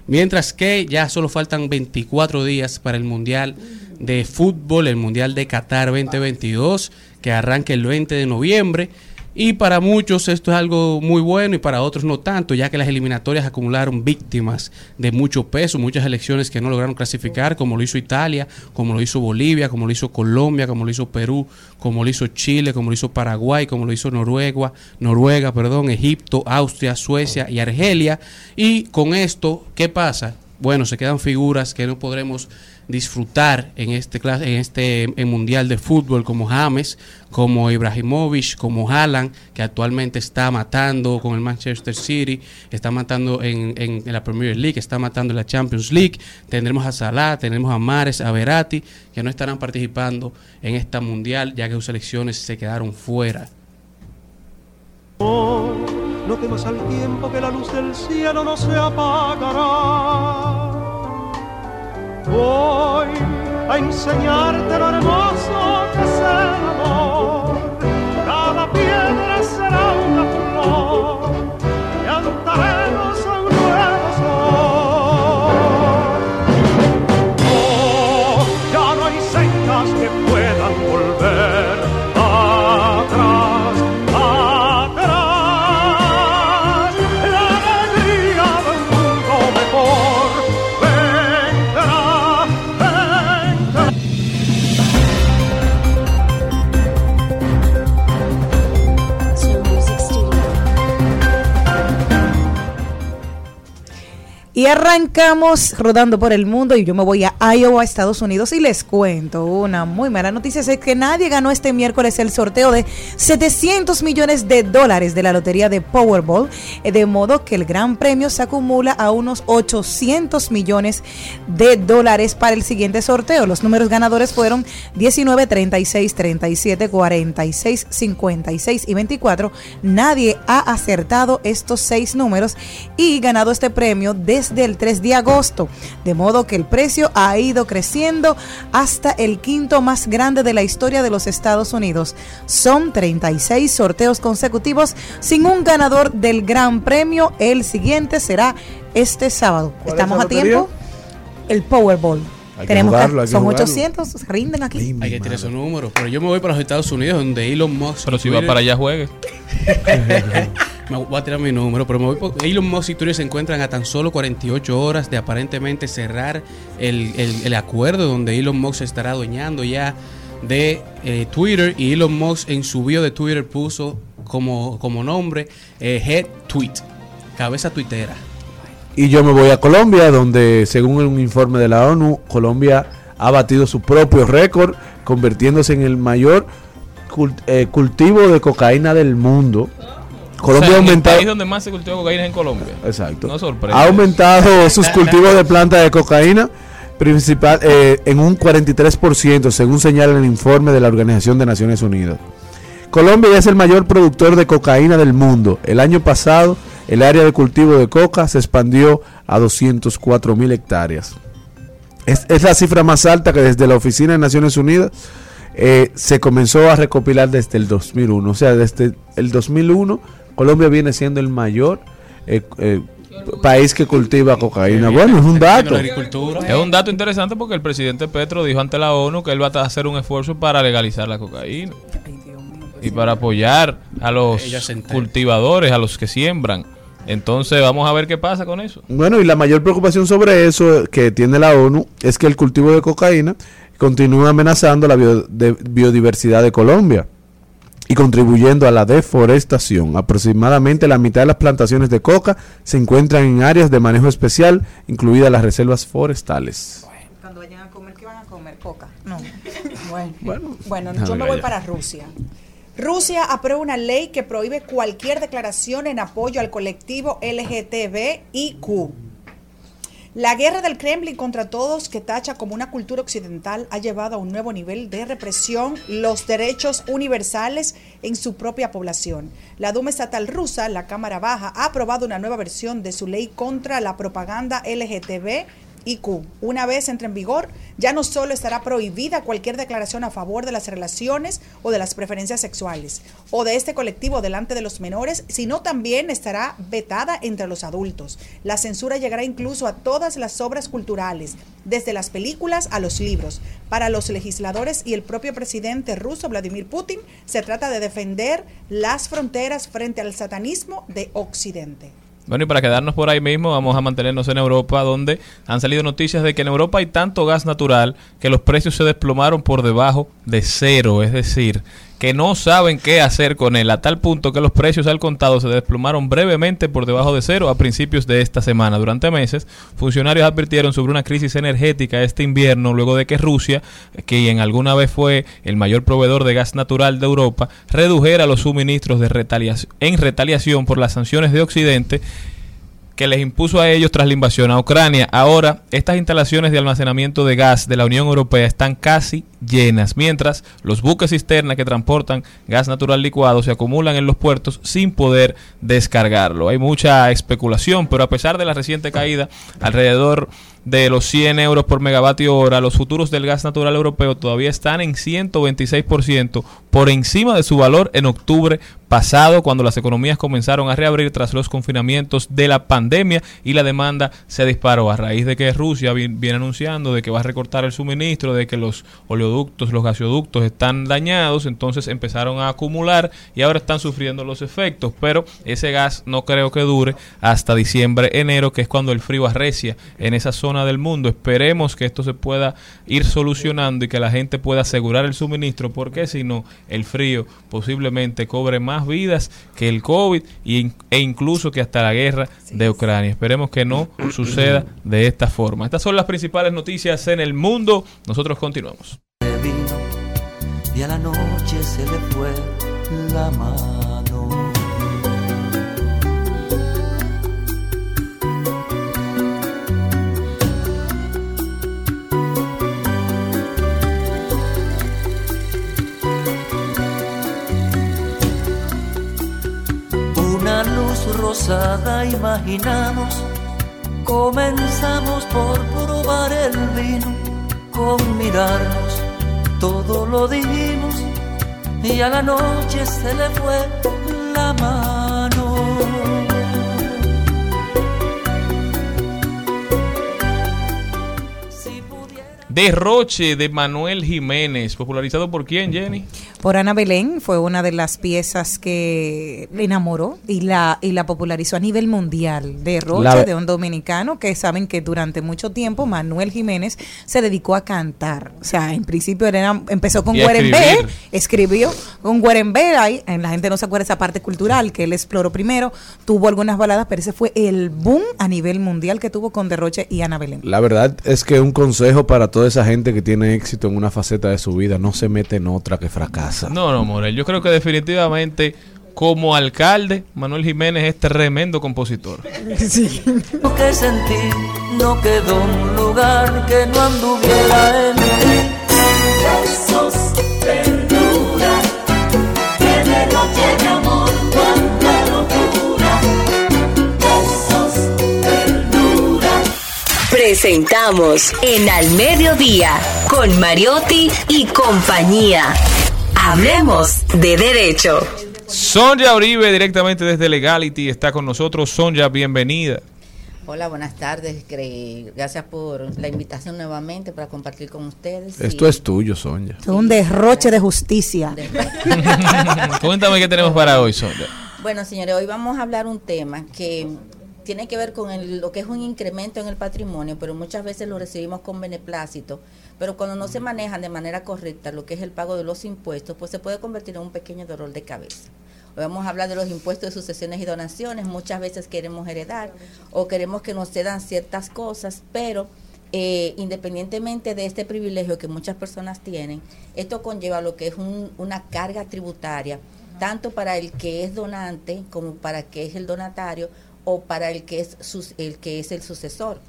Mientras que ya solo faltan 24 días para el Mundial de Fútbol, el Mundial de Qatar 2022, que arranca el 20 de noviembre. Y para muchos esto es algo muy bueno y para otros no tanto, ya que las eliminatorias acumularon víctimas de mucho peso, muchas elecciones que no lograron clasificar, como lo hizo Italia, como lo hizo Bolivia, como lo hizo Colombia, como lo hizo Perú, como lo hizo Chile, como lo hizo Paraguay, como lo hizo Noruega, Noruega, perdón, Egipto, Austria, Suecia y Argelia. Y con esto, ¿qué pasa? Bueno, se quedan figuras que no podremos disfrutar en este en este mundial de fútbol como James, como Ibrahimovic, como Haaland, que actualmente está matando con el Manchester City, está matando en, en- la Premier League, está matando en la Champions League. Tendremos a Salah, tendremos a Mares, a Verratti, que no estarán participando en esta mundial, ya que sus selecciones se quedaron fuera. No temas al tiempo que la luz del cielo no se apagará. Voy a enseñarte lo hermoso que es el amor. Y arrancamos rodando por el mundo y yo me voy a Iowa, Estados Unidos y les cuento una muy mala noticia, es que nadie ganó este miércoles el sorteo de 700 millones de dólares de la lotería de Powerball, eh, de modo que el gran premio se acumula a unos 800 millones de dólares para el siguiente sorteo. Los números ganadores fueron 19, 36, 37, 46, 56 y 24. Nadie ha acertado estos seis números y ganado este premio desde el 3 de agosto, de modo que el precio ha ido creciendo hasta el quinto más grande de la historia de los Estados Unidos. Son 36 sorteos consecutivos sin un ganador del Gran Premio. El siguiente será este sábado. ¿Cuál es ¿Estamos a tiempo? El Powerball. Hay que Tenemos que- jugarlo, hay que son jugarlo. 800, rinden aquí. Hay que tirar esos números. Pero yo me voy para los Estados Unidos, donde Elon Musk. Pero si va para allá, juegue. me voy a tirar mi número, pero me voy por- Elon Musk y Twitter se encuentran a tan solo 48 horas de aparentemente cerrar el, el- el acuerdo donde Elon Musk se estará adueñando ya de eh, Twitter y Elon Musk en su bio de Twitter puso como, como nombre eh, Head Tweet, cabeza tuitera. Y yo me voy a Colombia, donde según un informe de la ONU, Colombia ha batido su propio récord, convirtiéndose en el mayor eh, cultivo de cocaína del mundo. Colombia O sea, ha en el aumentado, país donde más se cultiva cocaína es en Colombia. Exacto. No sorprende. ha aumentado sus cultivos de planta de cocaína principal eh, en un 43%, según señala el informe de la Organización de Naciones Unidas. Colombia es el mayor productor de cocaína del mundo. El año pasado, el área de cultivo de coca se expandió a 204 mil hectáreas. Es, es la cifra más alta que desde la Oficina de Naciones Unidas eh, se comenzó a recopilar desde el 2001. O sea, desde el 2001, Colombia viene siendo el mayor eh, eh, país que cultiva cocaína. Bueno, es un dato. Es un dato interesante porque el presidente Petro dijo ante la ONU que él va a hacer un esfuerzo para legalizar la cocaína. y para apoyar a los cultivadores, a los que siembran. Entonces vamos a ver qué pasa con eso. Bueno, y la mayor preocupación sobre eso que tiene la ONU es que el cultivo de cocaína continúa amenazando la bio- de- biodiversidad de Colombia y contribuyendo a la deforestación. Aproximadamente la mitad de las plantaciones de coca se encuentran en áreas de manejo especial, incluidas las reservas forestales. Cuando vayan a comer, ¿qué van a comer? Coca. No. Bueno, Bueno, yo me voy para Rusia. Rusia aprueba una ley que prohíbe cualquier declaración en apoyo al colectivo LGTBIQ. La guerra del Kremlin contra todos, que tacha como una cultura occidental, ha llevado a un nuevo nivel de represión los derechos universales en su propia población. La Duma Estatal rusa, la Cámara Baja, ha aprobado una nueva versión de su ley contra la propaganda LGTB Una vez entre en vigor, ya no solo estará prohibida cualquier declaración a favor de las relaciones o de las preferencias sexuales o de este colectivo delante de los menores, sino también estará vetada entre los adultos. La censura llegará incluso a todas las obras culturales, desde las películas a los libros. Para los legisladores y el propio presidente ruso Vladimir Putin, se trata de defender las fronteras frente al satanismo de Occidente. Bueno, y para quedarnos por ahí mismo, vamos a mantenernos en Europa, donde han salido noticias de que en Europa hay tanto gas natural que los precios se desplomaron por debajo de cero, es decir, que no saben qué hacer con él, a tal punto que los precios al contado se desplomaron brevemente por debajo de cero a principios de esta semana. Durante meses, funcionarios advirtieron sobre una crisis energética este invierno, luego de que Rusia, que en alguna vez fue el mayor proveedor de gas natural de Europa, redujera los suministros de retaliación, en retaliación por las sanciones de Occidente que les impuso a ellos tras la invasión a Ucrania. Ahora, estas instalaciones de almacenamiento de gas de la Unión Europea están casi llenas, mientras los buques cisterna que transportan gas natural licuado se acumulan en los puertos sin poder descargarlo. Hay mucha especulación, pero a pesar de la reciente caída, alrededor de los 100 euros por megavatio hora, los futuros del gas natural europeo todavía están en 126% por encima de su valor en octubre pasado, cuando las economías comenzaron a reabrir tras los confinamientos de la pandemia y la demanda se disparó a raíz de que Rusia vi- viene anunciando de que va a recortar el suministro, de que los oleoductos, los gasoductos están dañados, entonces empezaron a acumular y ahora están sufriendo los efectos, pero ese gas no creo que dure hasta diciembre, enero, que es cuando el frío arrecia en esa zona del mundo. Esperemos que esto se pueda ir solucionando y que la gente pueda asegurar el suministro, porque si no, el frío posiblemente cobre más vidas que el COVID e incluso que hasta la guerra de Ucrania. Esperemos que no suceda de esta forma. Estas son las principales noticias en el mundo. Nosotros continuamos. y a la noche se le fue la mano. Rosada imaginamos, comenzamos por probar el vino, con mirarnos todo lo dijimos y a la noche se le fue la mano. Derroche de Manuel Jiménez, popularizado por quién, Jenny? Por Ana Belén fue una de las piezas que le enamoró y la y la popularizó a nivel mundial. Derroche La- de un dominicano que saben que durante mucho tiempo Manuel Jiménez se dedicó a cantar. O sea, en principio era, empezó con escribir. escribió con Guarembé, ahí, en la gente no se acuerda esa parte cultural que él exploró primero, tuvo algunas baladas, pero ese fue el boom a nivel mundial que tuvo con Derroche y Ana Belén. La verdad es que un consejo para toda esa gente que tiene éxito en una faceta de su vida, no se mete en otra que fracasa. No, no, Morel. Yo creo que definitivamente, como alcalde, Manuel Jiménez es tremendo compositor. Lo que sentí no quedó un lugar que no anduviera en ti. Besos, ternura, que derroche de amor, cuánta locura. Besos, ternura. Presentamos en Al Mediodía con Mariotti y compañía. Hablemos de derecho. Sonja Uribe, directamente desde Legality, está con nosotros. Sonja, bienvenida. Hola, buenas tardes. Gracias por la invitación nuevamente para compartir con ustedes. Esto Y- es tuyo, Sonia. Es un derroche de justicia. Cuéntame qué tenemos para hoy, Sonia. Bueno, señores, hoy vamos a hablar un tema que tiene que ver con el- lo que es un incremento en el patrimonio, pero muchas veces lo recibimos con beneplácito. Pero cuando no se manejan de manera correcta lo que es el pago de los impuestos, pues se puede convertir en un pequeño dolor de cabeza. Hoy vamos a hablar de los impuestos de sucesiones y donaciones. Muchas veces queremos heredar o queremos que nos cedan ciertas cosas, pero eh, independientemente de este privilegio que muchas personas tienen, esto conlleva lo que es un- una carga tributaria, tanto para el que es donante como para el que es el donatario o para el que es sus- el que es el sucesor.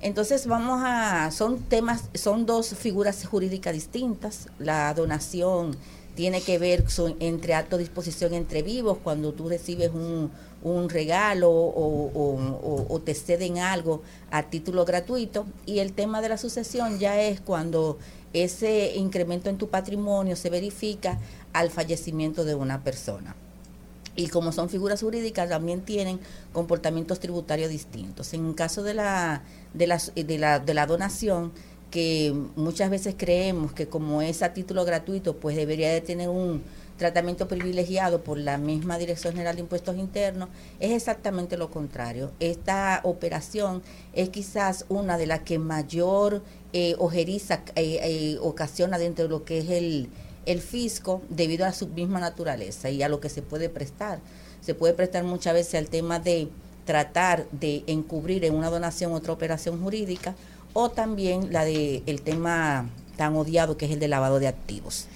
Entonces vamos a, son temas, son dos figuras jurídicas distintas. La donación tiene que ver son entre acto de disposición entre vivos, cuando tú recibes un, un regalo o, o- te ceden algo a título gratuito. Y el tema de la sucesión ya es cuando ese incremento en tu patrimonio se verifica al fallecimiento de una persona y como son figuras jurídicas también tienen comportamientos tributarios distintos. En el caso de la, de la, de la, de la donación, que muchas veces creemos que como es a título gratuito, pues debería de tener un tratamiento privilegiado por la misma Dirección General de Impuestos Internos, es exactamente lo contrario. Esta operación es quizás una de las que mayor eh, ojeriza eh, eh, ocasiona dentro de lo que es el, el fisco debido a su misma naturaleza y a lo que se puede prestar. Se puede prestar muchas veces al tema de tratar de encubrir en una donación otra operación jurídica o también la de el tema tan odiado que es el de lavado de activos.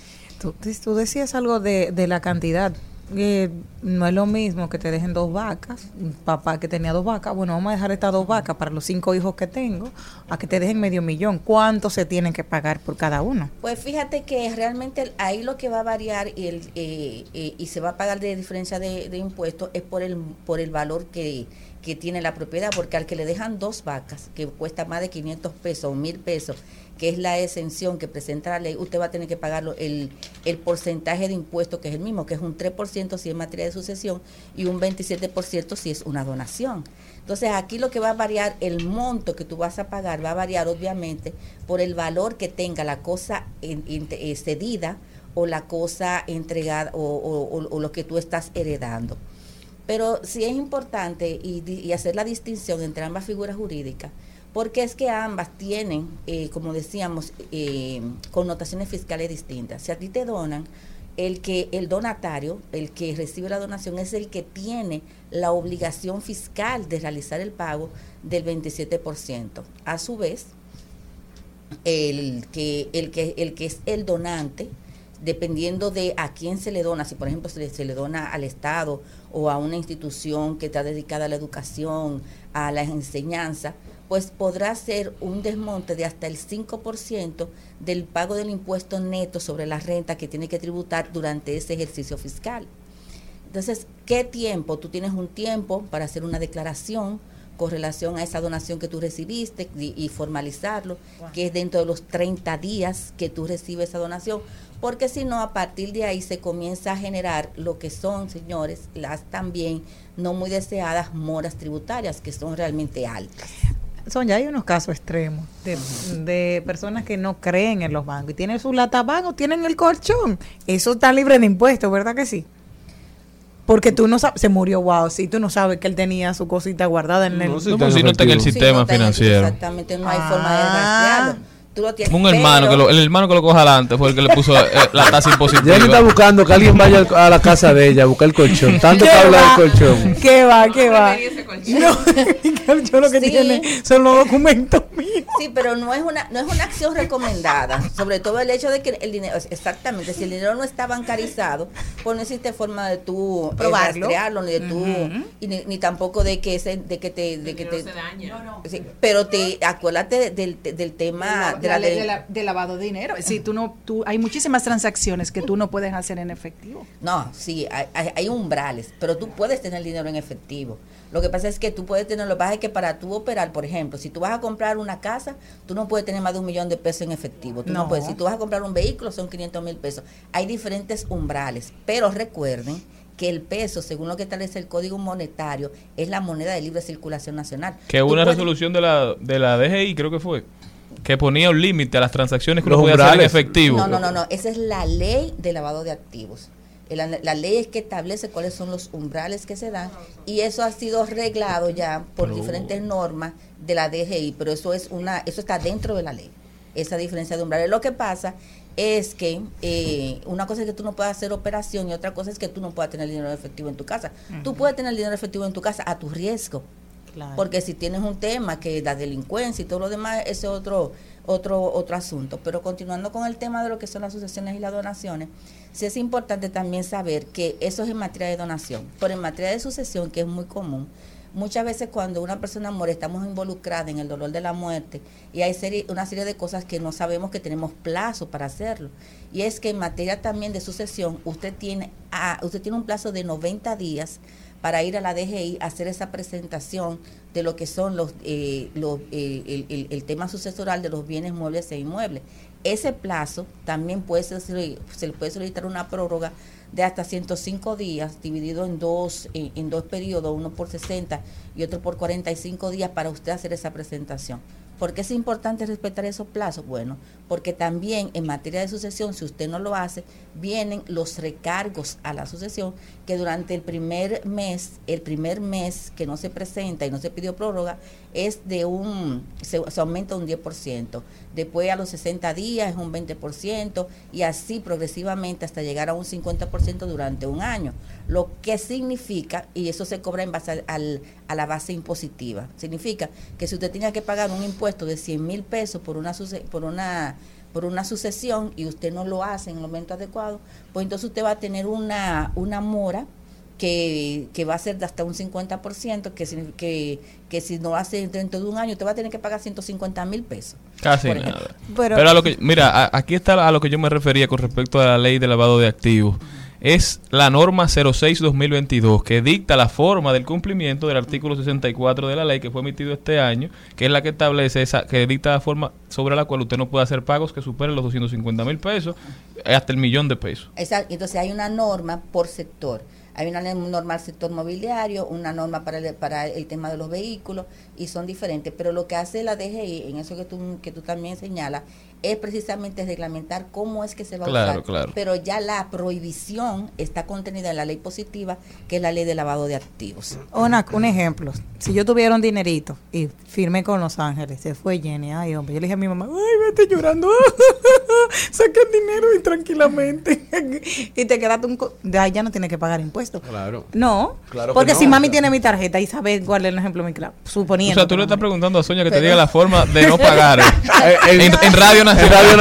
Tú, tú decías algo de, de la cantidad. Eh, no es lo mismo que te dejen dos vacas, un papá que tenía dos vacas, bueno, vamos a dejar estas dos vacas para los cinco hijos que tengo, a que te dejen medio millón. ¿Cuánto se tienen que pagar por cada uno? Pues fíjate que realmente ahí lo que va a variar y, el, eh, eh, y se va a pagar de diferencia de, de impuestos es por el, por el valor que, que tiene la propiedad, porque al que le dejan dos vacas, que cuesta más de 500 pesos o 1000 pesos, que es la exención que presenta la ley, usted va a tener que pagarlo el, el porcentaje de impuesto que es el mismo, que es un 3% si es materia de sucesión y un 27% si es una donación. Entonces aquí lo que va a variar, el monto que tú vas a pagar va a variar obviamente por el valor que tenga la cosa eh, cedida o la cosa entregada o, o- lo que tú estás heredando. Pero sí es importante y hacer la distinción entre ambas figuras jurídicas, porque es que ambas tienen, eh, como decíamos, eh, connotaciones fiscales distintas. Si a ti te donan, el que el donatario, el que recibe la donación, es el que tiene la obligación fiscal de realizar el pago del 27%. A su vez, el que, el que, el que es el donante, dependiendo de a quién se le dona, si por ejemplo se le, se le dona al Estado o a una institución que está dedicada a la educación, a la enseñanza, pues podrá ser un desmonte de hasta el 5% del pago del impuesto neto sobre la renta que tiene que tributar durante ese ejercicio fiscal. Entonces, ¿qué tiempo? Tú tienes un tiempo para hacer una declaración con relación a esa donación que tú recibiste y, y formalizarlo, que es dentro de los 30 días que tú recibes esa donación, porque si no, a partir de ahí se comienza a generar lo que son, señores, las también no muy deseadas moras tributarias, que son realmente altas. Son ya hay unos casos extremos de, de personas que no creen en los bancos y tienen su lataban o tienen el colchón. Eso está libre de impuestos, ¿verdad que sí? Porque tú no sabes, se murió, wow, sí, tú no sabes que él tenía su cosita guardada en el... No, si No, si no está en el sistema financiero. Exactamente, no hay forma de rastrearlo. Tú lo tienes, Un hermano, que lo- el hermano que lo coja adelante fue el que le puso eh, la tasa impositiva. Jenny está buscando que alguien vaya a la casa de ella a buscar el colchón. Tanto que ¿Qué habla del colchón. ¿Qué va? ¿Qué va? No, yo lo que Sí. tiene son los documentos míos. Sí, pero no es una no es una acción recomendada, sobre todo el hecho de que el dinero exactamente, si el dinero no está bancarizado, pues no existe forma de tú eh, Probarlo. rastrearlo ni de tú y ni, ni tampoco de que ese de que te de que te se daña. Sí, pero te acuérdate del, del tema de la, ley ley- de, la- de lavado de dinero. Sí, tú no, tú, hay muchísimas transacciones que tú no puedes hacer en efectivo. No, sí, hay, hay- hay umbrales, pero tú puedes tener dinero en efectivo. Lo que pasa es que tú puedes tener, lo que pasa es que para tú operar, por ejemplo, si tú vas a comprar una casa, tú no puedes tener más de un millón de pesos en efectivo. Tú no, No. puedes. Si tú vas a comprar un vehículo, son 500 mil pesos. Hay diferentes umbrales, pero recuerden que el peso, según lo que establece el Código Monetario, es la moneda de libre circulación nacional. Que hubo una puedes- resolución de la, de la DGI, creo que fue, que ponía un límite a las transacciones que Los uno podía hacer en umbrales. efectivo. No, no, no, no. Esa es la ley de lavado de activos. La, la ley es que establece cuáles son los umbrales que se dan y eso ha sido arreglado ya por Pero- diferentes normas de la DGI, pero eso es una, eso está dentro de la ley. Esa diferencia de umbrales. Lo que pasa es que eh, una cosa es que tú no puedas hacer operación y otra cosa es que tú no puedas tener dinero efectivo en tu casa. Tú Ujú. puedes tener dinero efectivo en tu casa a tu riesgo. Porque si tienes un tema que la delincuencia y todo lo demás, ese es otro, otro, otro asunto. Pero continuando con el tema de lo que son las sucesiones y las donaciones, sí es importante también saber que eso es en materia de donación. Pero en materia de sucesión, que es muy común, muchas veces cuando una persona muere estamos involucradas en el dolor de la muerte y hay serie- una serie de cosas que no sabemos que tenemos plazo para hacerlo. Y es que en materia también de sucesión, usted tiene, usted tiene un plazo de 90 días para ir a la DGI a hacer esa presentación de lo que son los, eh, los, eh, el- el tema sucesoral de los bienes muebles e inmuebles. Ese plazo también puede ser, se le puede solicitar una prórroga de hasta 105 días, dividido en dos, en, en dos periodos, uno por 60 y otro por 45 días para usted hacer esa presentación. ¿Por qué es importante respetar esos plazos? Bueno, porque también en materia de sucesión, si usted no lo hace, vienen los recargos a la sucesión que durante el primer mes, el primer mes que no se presenta y no se pidió prórroga, es de un, se, se aumenta un 10%. Después a los 60 días es un 20% y así progresivamente hasta llegar a un 50% durante un año. Lo que significa, y eso se cobra en base al- a la base impositiva, significa que si usted tenía que pagar un impuesto de 100 mil pesos por una, por una por una sucesión y usted no lo hace en el momento adecuado, pues entonces usted va a tener una, una mora que, que va a ser de hasta un 50%, que, significa- que, que si no hace dentro de un año, usted va a tener que pagar 150 mil pesos. Casi nada. Pero- a lo que, mira, a- aquí está a lo que yo me refería con respecto a la ley de lavado de activos. Es la norma 06-2022 que dicta la forma del cumplimiento del artículo 64 de la ley que fue emitido este año, que es la que establece esa, que dicta la forma sobre la cual usted no puede hacer pagos que superen los 250 mil pesos eh, hasta el millón de pesos. Exacto. Entonces hay una norma por sector. Hay una norma al sector mobiliario, una norma para el, para el tema de los vehículos y son diferentes. Pero lo que hace la DGI, en eso que tú, que tú también señalas, es precisamente reglamentar cómo es que se va Claro, a usar. claro. Pero ya la prohibición está contenida en la ley positiva, que es la ley de lavado de activos. Una- un ejemplo, si yo tuviera un dinerito y firmé con Los Ángeles, se fue Jenny, ay hombre, yo le dije a mi mamá, ay, vete llorando, saca el dinero y tranquilamente. y te quedaste un... co- de ahí ya no tienes que pagar impuestos. Claro. No, Claro que porque no. si mami tiene mi tarjeta y sabe cuál es el ejemplo muy claro, O suponiendo. sea, tú le estás preguntando a Sonia que te diga la forma de no pagar. Eh, en, en- en Radio Nacional. Radio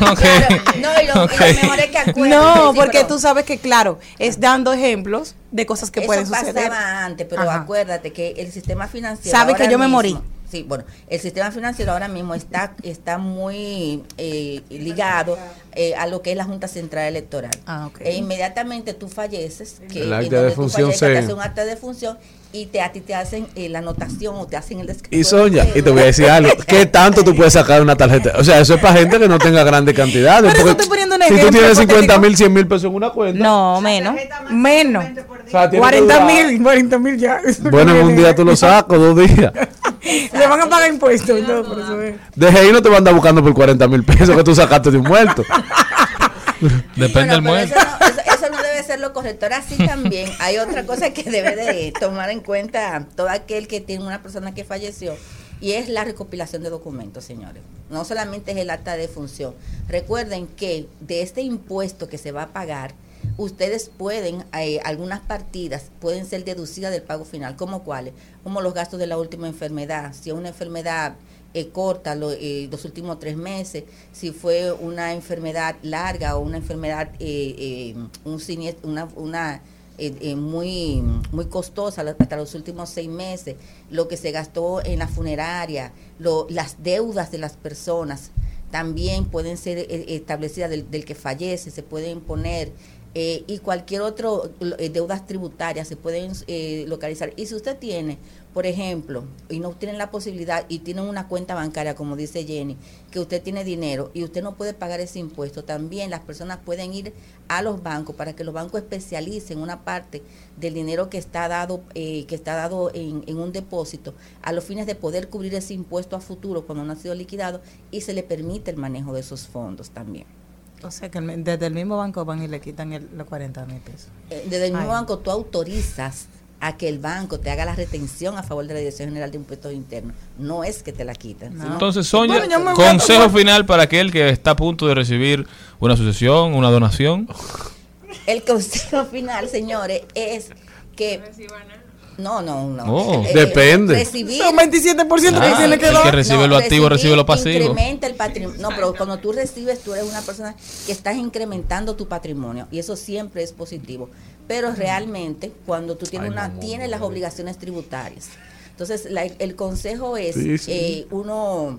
Nacional. No, y lo, y lo Ok. mejor es que acuérdate, No, sí, porque tú sabes que, claro, es dando ejemplos de cosas que Eso pueden suceder. pasaba antes, pero Ajá. acuérdate que el sistema financiero. Sabe que yo me morí. Sí, bueno, el sistema financiero ahora mismo está, está muy eh, ligado eh, a lo que es la Junta Central Electoral. Ah, ok. E inmediatamente tú falleces, que El en acta de función hacen un acta de función y te, a ti te hacen eh, la anotación o te hacen el descriptor. Y Sonia, y te voy a decir algo, ¿qué tanto tú puedes sacar de una tarjeta? O sea, eso es para gente que no tenga grandes cantidades. Pero porque estoy poniendo un si tú tienes 50 hipotético. mil, 100 mil pesos en una cuenta. No, menos. Menos. O sea, tiene que 40 durar- mil, 40 mil ya. Bueno, en un día tú lo sacas, dos días. Le van a pagar impuestos y todo, por eso es. Desde ahí no te van a andar buscando por 40 mil pesos que tú sacaste de un muerto. Depende del Bueno, muerto. Ser lo correcto. Ahora sí también hay otra cosa que debe de tomar en cuenta todo aquel que tiene una persona que falleció y es la recopilación de documentos, señores. No solamente es el acta de función. Recuerden que de este impuesto que se va a pagar, ustedes pueden, eh, algunas partidas pueden ser deducidas del pago final, como cuáles, como los gastos de la última enfermedad. Si es una enfermedad eh, corta, eh, los últimos tres meses, si fue una enfermedad larga o una enfermedad, eh, una, muy, muy costosa hasta los últimos seis meses, lo que se gastó en la funeraria, las deudas de las personas también pueden ser establecidas del, que fallece, se pueden poner y cualquier otro eh, deudas tributarias se pueden localizar. Y si usted tiene, por ejemplo, y no tienen la posibilidad y tienen una cuenta bancaria, como dice Jenny, que usted tiene dinero y usted no puede pagar ese impuesto, también las personas pueden ir a los bancos para que los bancos especialicen una parte del dinero que está dado, que está dado en, en un depósito a los fines de poder cubrir ese impuesto a futuro cuando no ha sido liquidado y se le permite el manejo de esos fondos también. O sea que desde el mismo banco van y le quitan el- los 40 mil pesos. Eh, Desde el mismo Ay. banco tú autorizas a que el banco te haga la retención a favor de la Dirección General de Impuestos Internos. No es que te la quitan. Entonces, Sonia, Bueno, a consejo tomar- final para aquel que está a punto de recibir una sucesión, una donación. El consejo final, señores, es que... No, no, no. Oh. Eh, Depende. Recibir, Son 27% que Ah, tiene que dar. que recibe lo activo, recibe lo pasivo. Incrementa el patrimonio. No, pero cuando tú recibes, tú eres una persona que estás incrementando tu patrimonio y eso siempre es positivo. Pero realmente, cuando tú tienes Ay, una, no, no, tienes las obligaciones tributarias. Entonces, la- el consejo es Sí, sí. eh, uno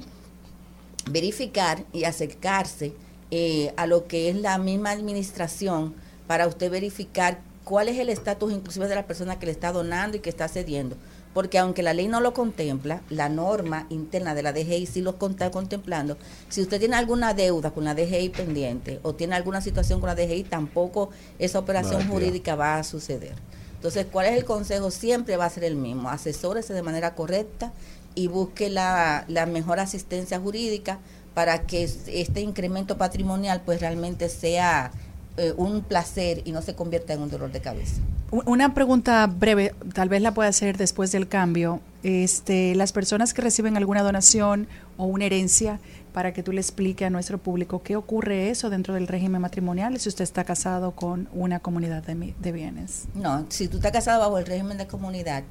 verificar y acercarse eh, a lo que es la misma administración para usted verificar cuál es el estatus inclusive de la persona que le está donando y que está cediendo. Porque aunque la ley no lo contempla, la norma interna de la DGI sí lo está contemplando. Si usted tiene alguna deuda con la DGI pendiente o tiene alguna situación con la DGI, tampoco esa operación jurídica va a suceder. Entonces, ¿cuál es el consejo? Siempre va a ser el mismo. Asesórese de manera correcta y busque la, la mejor asistencia jurídica para que es- este incremento patrimonial pues realmente sea eh, un placer y no se convierta en un dolor de cabeza. Una pregunta breve, tal vez la pueda hacer después del cambio. Este, las personas que reciben alguna donación o una herencia, para que tú le explique a nuestro público qué ocurre eso dentro del régimen matrimonial si usted está casado con una comunidad de, mi- de bienes. No, si tú estás casado bajo el régimen de comunidad,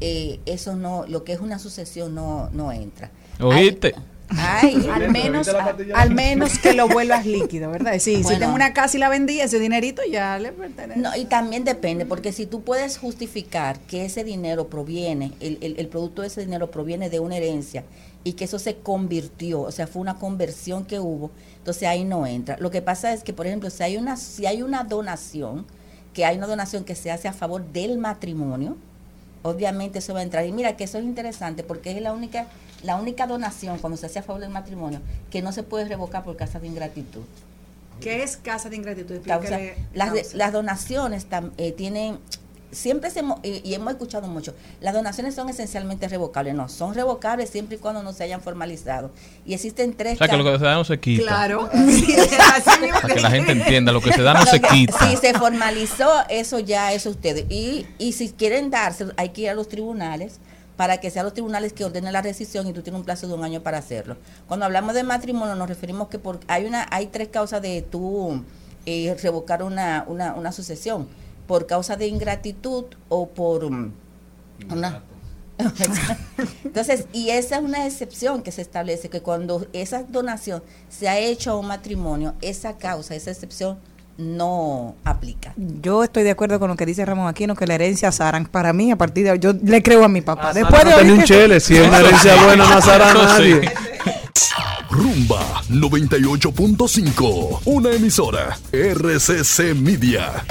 eh, eso no, lo que es una sucesión no, no entra. ¿Oíste? Ay, al menos, a- al menos que lo vuelvas líquido, ¿verdad? Sí, si tengo una casa y la vendí, ese dinerito ya le pertenece. No, y también depende, porque si tú puedes justificar que ese dinero proviene, el, el- el producto de ese dinero proviene de una herencia y que eso se convirtió, o sea, fue una conversión que hubo, entonces ahí no entra. Lo que pasa es que, por ejemplo, si hay una, si hay una donación, que hay una donación que se hace a favor del matrimonio, obviamente eso va a entrar. Y mira que eso es interesante porque es la única, la única donación cuando se hace a favor del matrimonio que no se puede revocar por causa de ingratitud. ¿Qué es casa de ingratitud? Causa- las, causa. las donaciones tam- eh, tienen siempre se mo- y, y hemos escuchado mucho las donaciones son esencialmente revocables no son revocables siempre y cuando no se hayan formalizado y existen tres O sea, que lo que se da no se quita. Claro. Para que la gente entienda, lo que se da no se quita. Si se formalizó, eso ya es ustedes. Y, y si quieren darse, hay que ir a los tribunales para que sean los tribunales que ordenen la rescisión y tú tienes un plazo de un año para hacerlo. Cuando hablamos de matrimonio nos referimos que por, hay una hay tres causas de tú eh, revocar una, una, una sucesión, por causa de ingratitud o por mm, una... Entonces, y esa es una excepción que se establece, que cuando esa donación se ha hecho a un matrimonio, esa causa, esa excepción no aplica. Yo estoy de acuerdo con lo que dice Ramón Aquino, que la herencia Saran, para mí, a partir de yo le creo a mi papá. Ah, Después de no un chele, si es una herencia buena, no a nadie. Rumba 98.5, una emisora RCC Media.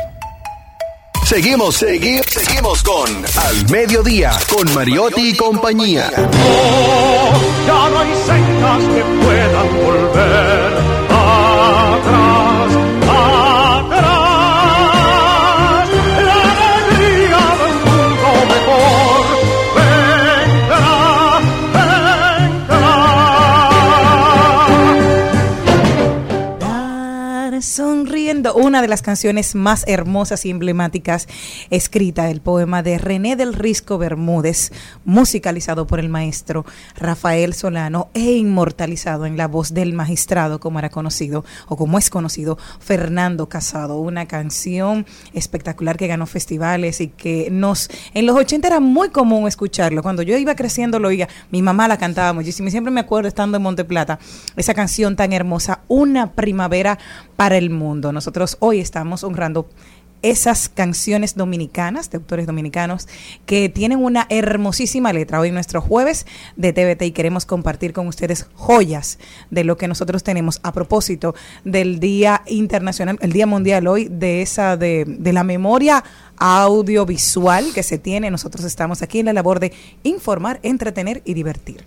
Seguimos, seguimos, seguimos con Al Mediodía, con Mariotti y compañía. Ya no hay sendas que puedan volver atrás. Una de las canciones más hermosas y emblemáticas escrita, el poema de René del Risco Bermúdez, musicalizado por el maestro Rafael Solano e inmortalizado en la voz del magistrado, como era conocido o como es conocido, Fernando Casado, una canción espectacular que ganó festivales y que nos, en los 80 era muy común escucharlo, cuando yo iba creciendo lo oía, mi mamá la cantaba muchísimo y siempre me acuerdo estando en Monteplata, esa canción tan hermosa, Una primavera para el mundo. Nosotros hoy estamos honrando esas canciones dominicanas, de autores dominicanos, que tienen una hermosísima letra. Hoy nuestro jueves de TVT y queremos compartir con ustedes joyas de lo que nosotros tenemos a propósito del Día Internacional, el Día Mundial hoy, de esa, de, la memoria audiovisual que se tiene. Nosotros estamos aquí en la labor de informar, entretener y divertir.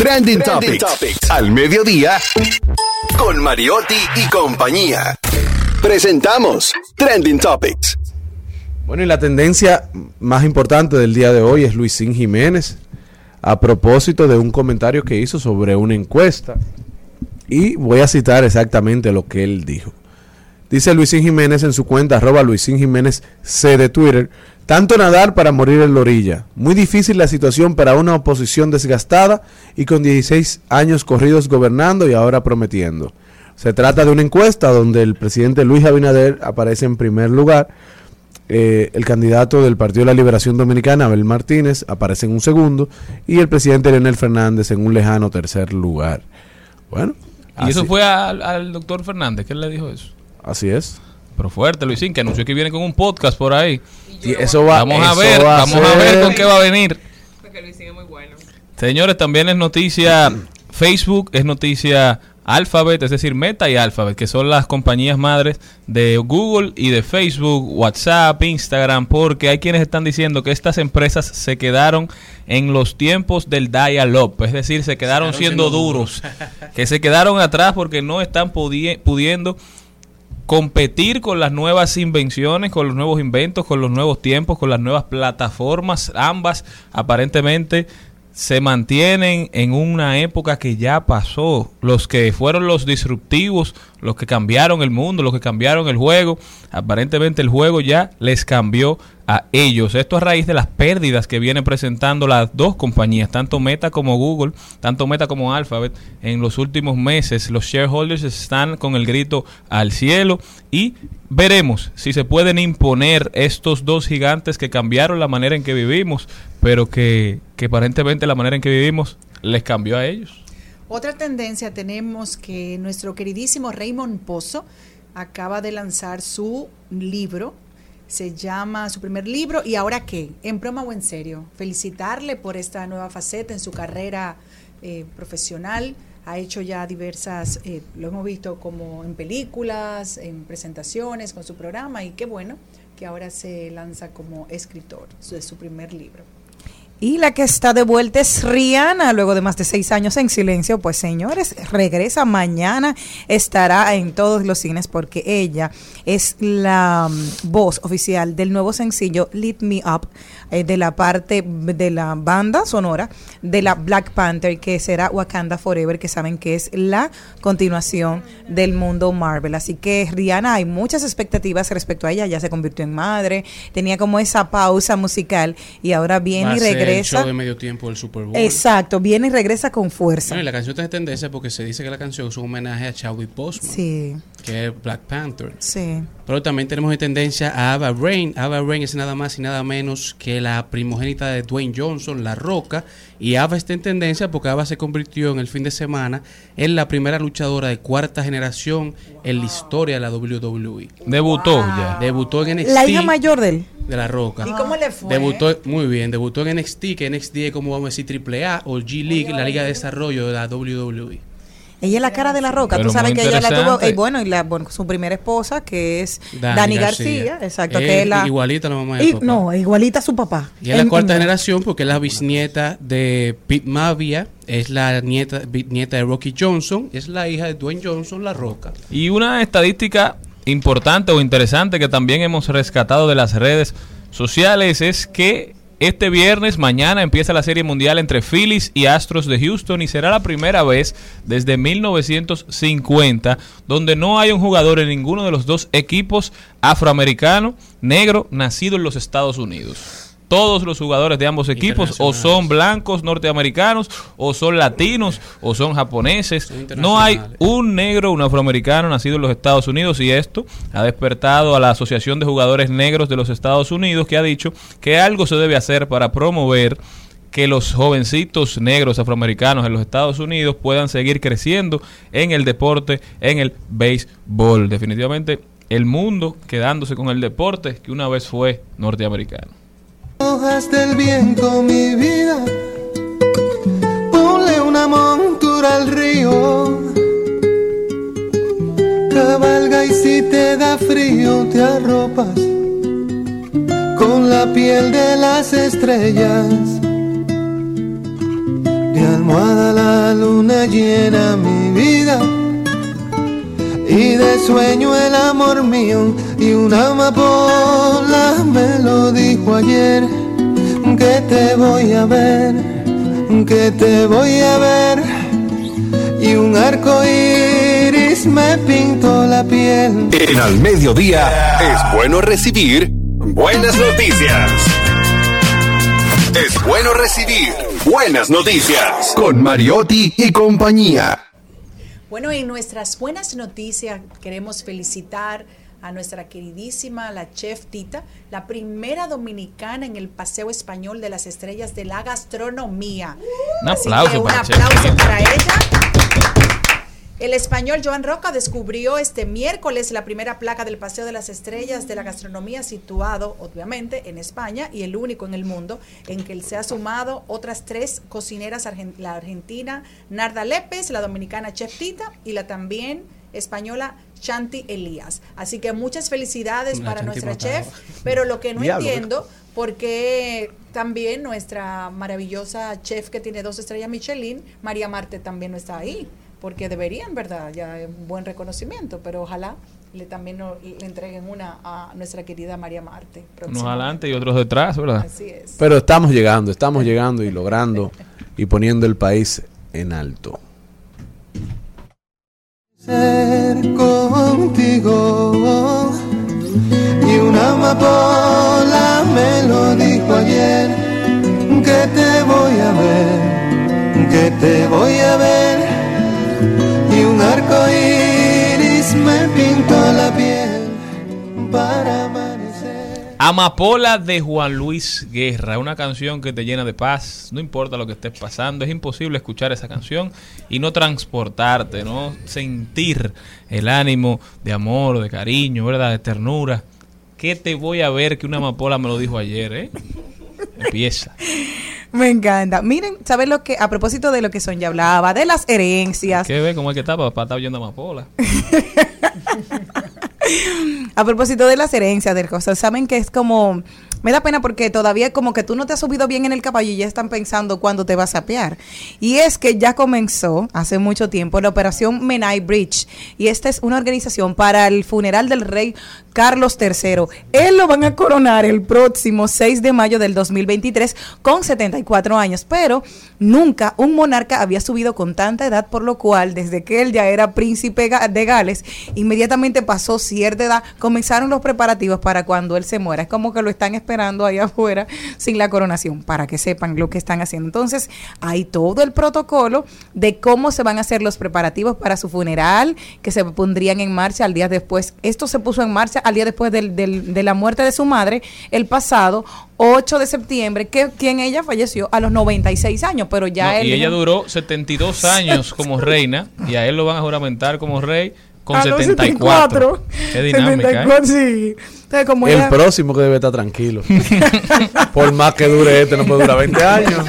Trending, Topics. Al mediodía. Con Mariotti y compañía. Presentamos Trending Topics. Bueno, y la tendencia más importante del día de hoy es Luisín Jiménez, a propósito de un comentario que hizo sobre una encuesta. Y voy a citar exactamente lo que él dijo. Dice Luisín Jiménez en su cuenta, arroba Luisín Jiménez C de Twitter, tanto nadar para morir en la orilla. Muy difícil la situación para una oposición desgastada y con 16 años corridos gobernando y ahora prometiendo. Se trata de una encuesta donde el presidente Luis Abinader aparece en primer lugar, eh, el candidato del Partido de la Liberación Dominicana, Abel Martínez, aparece en un segundo y el presidente Leonel Fernández en un lejano tercer lugar. Bueno. Y eso fue al, al doctor Fernández, ¿qué le dijo eso? Así es. Pero fuerte, Luisín, que anunció que viene con un podcast por ahí. Y eso va- vamos a ver, va vamos a ser- ver con qué va a venir. Porque Luisín es muy bueno. Señores, también es noticia Facebook, es noticia Alphabet, es decir, Meta y Alphabet, que son las compañías madres de Google y de Facebook, WhatsApp, Instagram, porque hay quienes están diciendo que estas empresas se quedaron en los tiempos del dial-up, es decir, se quedaron quedaron siendo siendo duros, duros. que se quedaron atrás porque no están pudi- pudiendo competir con las nuevas invenciones, con los nuevos inventos, con los nuevos tiempos, con las nuevas plataformas. Ambas aparentemente se mantienen en una época que ya pasó. Los que fueron los disruptivos, los que cambiaron el mundo, los que cambiaron el juego, aparentemente el juego ya les cambió a ellos. Esto a raíz de las pérdidas que vienen presentando las dos compañías, tanto Meta como Google, tanto Meta como Alphabet, en los últimos meses. Los shareholders están con el grito al cielo y veremos si se pueden imponer estos dos gigantes que cambiaron la manera en que vivimos, pero que, que aparentemente la manera en que vivimos les cambió a ellos. Otra tendencia tenemos que nuestro queridísimo Raymond Pozo acaba de lanzar su libro. Se llama su primer libro y ahora qué, en broma o en serio. Felicitarle por esta nueva faceta en su carrera eh, profesional. Ha hecho ya diversas, eh, lo hemos visto como en películas, en presentaciones con su programa y qué bueno que ahora se lanza como escritor de su primer libro. Y la que está de vuelta es Rihanna, luego de más de seis años en silencio. Pues señores, regresa mañana, estará en todos los cines porque ella es la mm, voz oficial del nuevo sencillo Lead Me Up, eh, de la parte de la banda sonora de la Black Panther, que será Wakanda Forever, que saben que es la continuación del mundo Marvel. Así que Rihanna, hay muchas expectativas respecto a ella, ya se convirtió en madre, tenía como esa pausa musical y ahora Va viene a y el regresa. show de medio tiempo del Super Bowl. Exacto, viene y regresa con fuerza. No, y la canción está de tendencia porque se dice que la canción es un homenaje a Chadwick Boseman, Sí, que es Black Panther. sí. Pero también tenemos de tendencia a Ava Rain. Ava Rain es nada más y nada menos que la primogénita de Dwayne Johnson, La Roca. Y Ava está en tendencia porque Ava se convirtió en el fin de semana en la primera luchadora de cuarta generación en la historia de la WWE. Debutó ya. Debutó en NXT. La hija mayor de él. de La Roca. ¿Y cómo le fue? Debutó muy bien, debutó en NXT, que NXT es como vamos a decir AAA o G League, la liga de desarrollo de la WWE. Ella es la cara de la roca. Pero Tú sabes que ella la tuvo. eh, bueno, y la, bueno, su primera esposa, que es Dani Dani, García. García. Exacto. Que es la, igualita a la mamá de y- papá. No, igualita a su papá. Y es la cuarta en- generación porque es la bisnieta de Pete Mavia, es la nieta, bisnieta de Rocky Johnson, es la hija de Dwayne Johnson, La Roca. Y una estadística importante o interesante que también hemos rescatado de las redes sociales es que este viernes, mañana, empieza la Serie Mundial entre Phillies y Astros de Houston y será la primera vez desde 1950 donde no hay un jugador en ninguno de los dos equipos afroamericano, negro, nacido en los Estados Unidos. Todos los jugadores de ambos equipos o son blancos norteamericanos o son latinos o son japoneses. No hay un negro, un afroamericano nacido en los Estados Unidos y esto ha despertado a la Asociación de Jugadores Negros de los Estados Unidos que ha dicho que algo se debe hacer para promover que los jovencitos negros afroamericanos en los Estados Unidos puedan seguir creciendo en el deporte, en el béisbol. Definitivamente el mundo quedándose con el deporte que una vez fue norteamericano. Hojas del viento, mi vida, ponle una montura al río. Cabalga y si te da frío te arropas con la piel de las estrellas. De almohada la luna llena mi vida y de sueño el amor mío y una amapola me lo dijo ayer que te voy a ver, que te voy a ver y un arco iris me pintó la piel. En al mediodía es bueno recibir buenas noticias. Es bueno recibir buenas noticias con Mariotti y compañía. Bueno, en nuestras buenas noticias queremos felicitar a nuestra queridísima la chef Tita, la primera dominicana en el Paseo Español de las Estrellas de la Gastronomía. Un Así aplauso que un para aplauso para ella. El español Joan Roca descubrió este miércoles la primera placa del Paseo de las Estrellas de la Gastronomía situado, obviamente, en España y el único en el mundo en que se ha sumado otras tres cocineras, la argentina Narda Lépez, la dominicana Chef Tita y la también española Shanti Elías. Así que muchas felicidades para nuestra chef, pero lo que no Diablo, entiendo, porque también nuestra maravillosa chef que tiene dos estrellas Michelin, María Marte también no está ahí, porque deberían, ¿verdad? Ya es un buen reconocimiento, pero ojalá le también no- le entreguen una a nuestra querida María Marte. Unos adelante y otros detrás, ¿verdad? Así es. Pero estamos llegando, estamos llegando y logrando y poniendo el país en alto. ser contigo y una amapola me lo dijo ayer que te voy a ver que te voy a ver Amapola de Juan Luis Guerra, una canción que te llena de paz, no importa lo que estés pasando, es imposible escuchar esa canción y no transportarte, no sentir el ánimo de amor, de cariño, ¿verdad? De ternura. ¿Qué te voy a ver que una amapola me lo dijo ayer, eh? Empieza. Me encanta. Miren, ¿sabes lo que, a propósito de lo que Sonia hablaba, de las herencias, ¿Qué ve cómo es que está? Papá está oyendo amapola. a propósito de las herencias del cosas, saben que es como, me da pena porque todavía como que tú no te has subido bien en el caballo y ya están pensando cuándo te vas a apear. Y es que ya comenzó hace mucho tiempo la operación Menai Bridge y esta es una organización para el funeral del rey Carlos III. Él lo van a coronar el próximo 6 de mayo del 2023 con 74 años, pero nunca un monarca había subido con tanta edad, por lo cual desde que él ya era príncipe de Gales, inmediatamente pasó cierta edad, comenzaron los preparativos para cuando él se muera. Es como que lo están esperando ahí afuera sin la coronación, para que sepan lo que están haciendo. Entonces, hay todo el protocolo de cómo se van a hacer los preparativos para su funeral, que se pondrían en marcha al día después. Esto se puso en marcha al día después del- del- de la muerte de su madre, el pasado 8 de septiembre, que quien ella falleció a los 96 años, pero ya No, él y ella duró 72 años como reina y a él lo van a juramentar como rey con A los 74. Qué dinámica, ¿eh? 74, sí. Entonces, como El ella- próximo que debe estar tranquilo. Por más que dure este, no puede durar 20 años.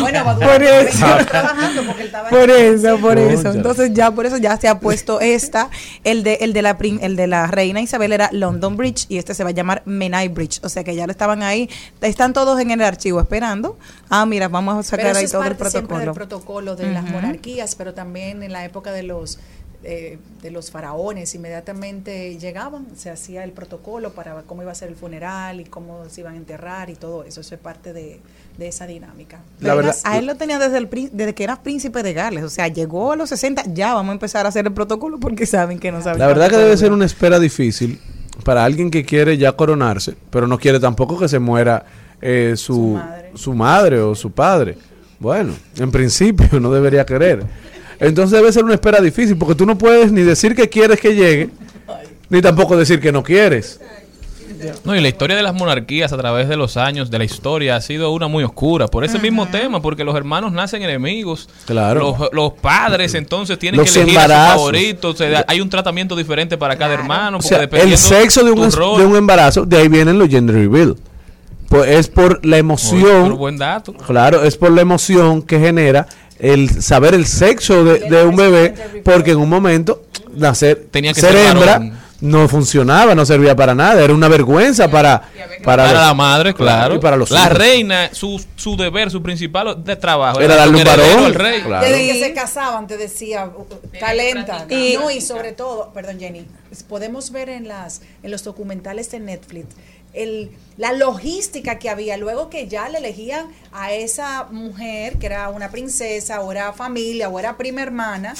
Bueno, va a Por eso. está trabajando porque él estaba Por eso, por eso. Entonces ya por eso ya se ha puesto esta, el de el de la prin- el de la reina Isabel era London Bridge y este se va a llamar Menai Bridge, o sea que ya lo estaban ahí, están todos en el archivo esperando. Ah, mira, vamos a Pero sacar eso ahí es todo el parte siempre del protocolo. protocolo de las monarquías, pero también en la época de los eh, de los faraones inmediatamente llegaban, se hacía el protocolo para cómo iba a ser el funeral y cómo se iban a enterrar y todo eso, eso es parte de, de esa dinámica. La verdad- a él lo tenía desde el desde que era príncipe de Gales, o sea, llegó a los 60, ya vamos a empezar a hacer el protocolo porque saben que no saben. La verdad que debe ser una espera difícil para alguien que quiere ya coronarse, pero no quiere tampoco que se muera eh, su, su madre o su padre. Bueno, en principio no debería querer. Entonces debe ser una espera difícil porque tú no puedes ni decir que quieres que llegue, ni tampoco decir que no quieres. No, y la historia de las monarquías a través de los años, de la historia, ha sido una muy oscura. Por ese mismo tema, porque los hermanos nacen enemigos. Claro. Los, los padres entonces tienen Los que elegir a su embarazos. favorito. O sea, hay un tratamiento diferente para cada hermano. O Porque sea, el dependiendo sexo de un, rol- de un embarazo, de ahí vienen los gender reveal. Pues es por la Oye, emoción. pero buen dato. Claro, es por la emoción que genera el saber el sexo de, de un bebé, porque en un momento nacer Tenía que ser ser hembra no funcionaba, no servía para nada, era una vergüenza para para, Para los- la madre, claro. y para los la hijos. reina, su, su deber, su principal de trabajo Era darle un varón, al rey. claro. Desde que se casaban te decía talenta. Y- no, y sobre todo, perdón Jenny, podemos ver en las en los documentales de Netflix el, la logística que había luego que ya le elegían a esa mujer que era una princesa o era familia o era prima hermana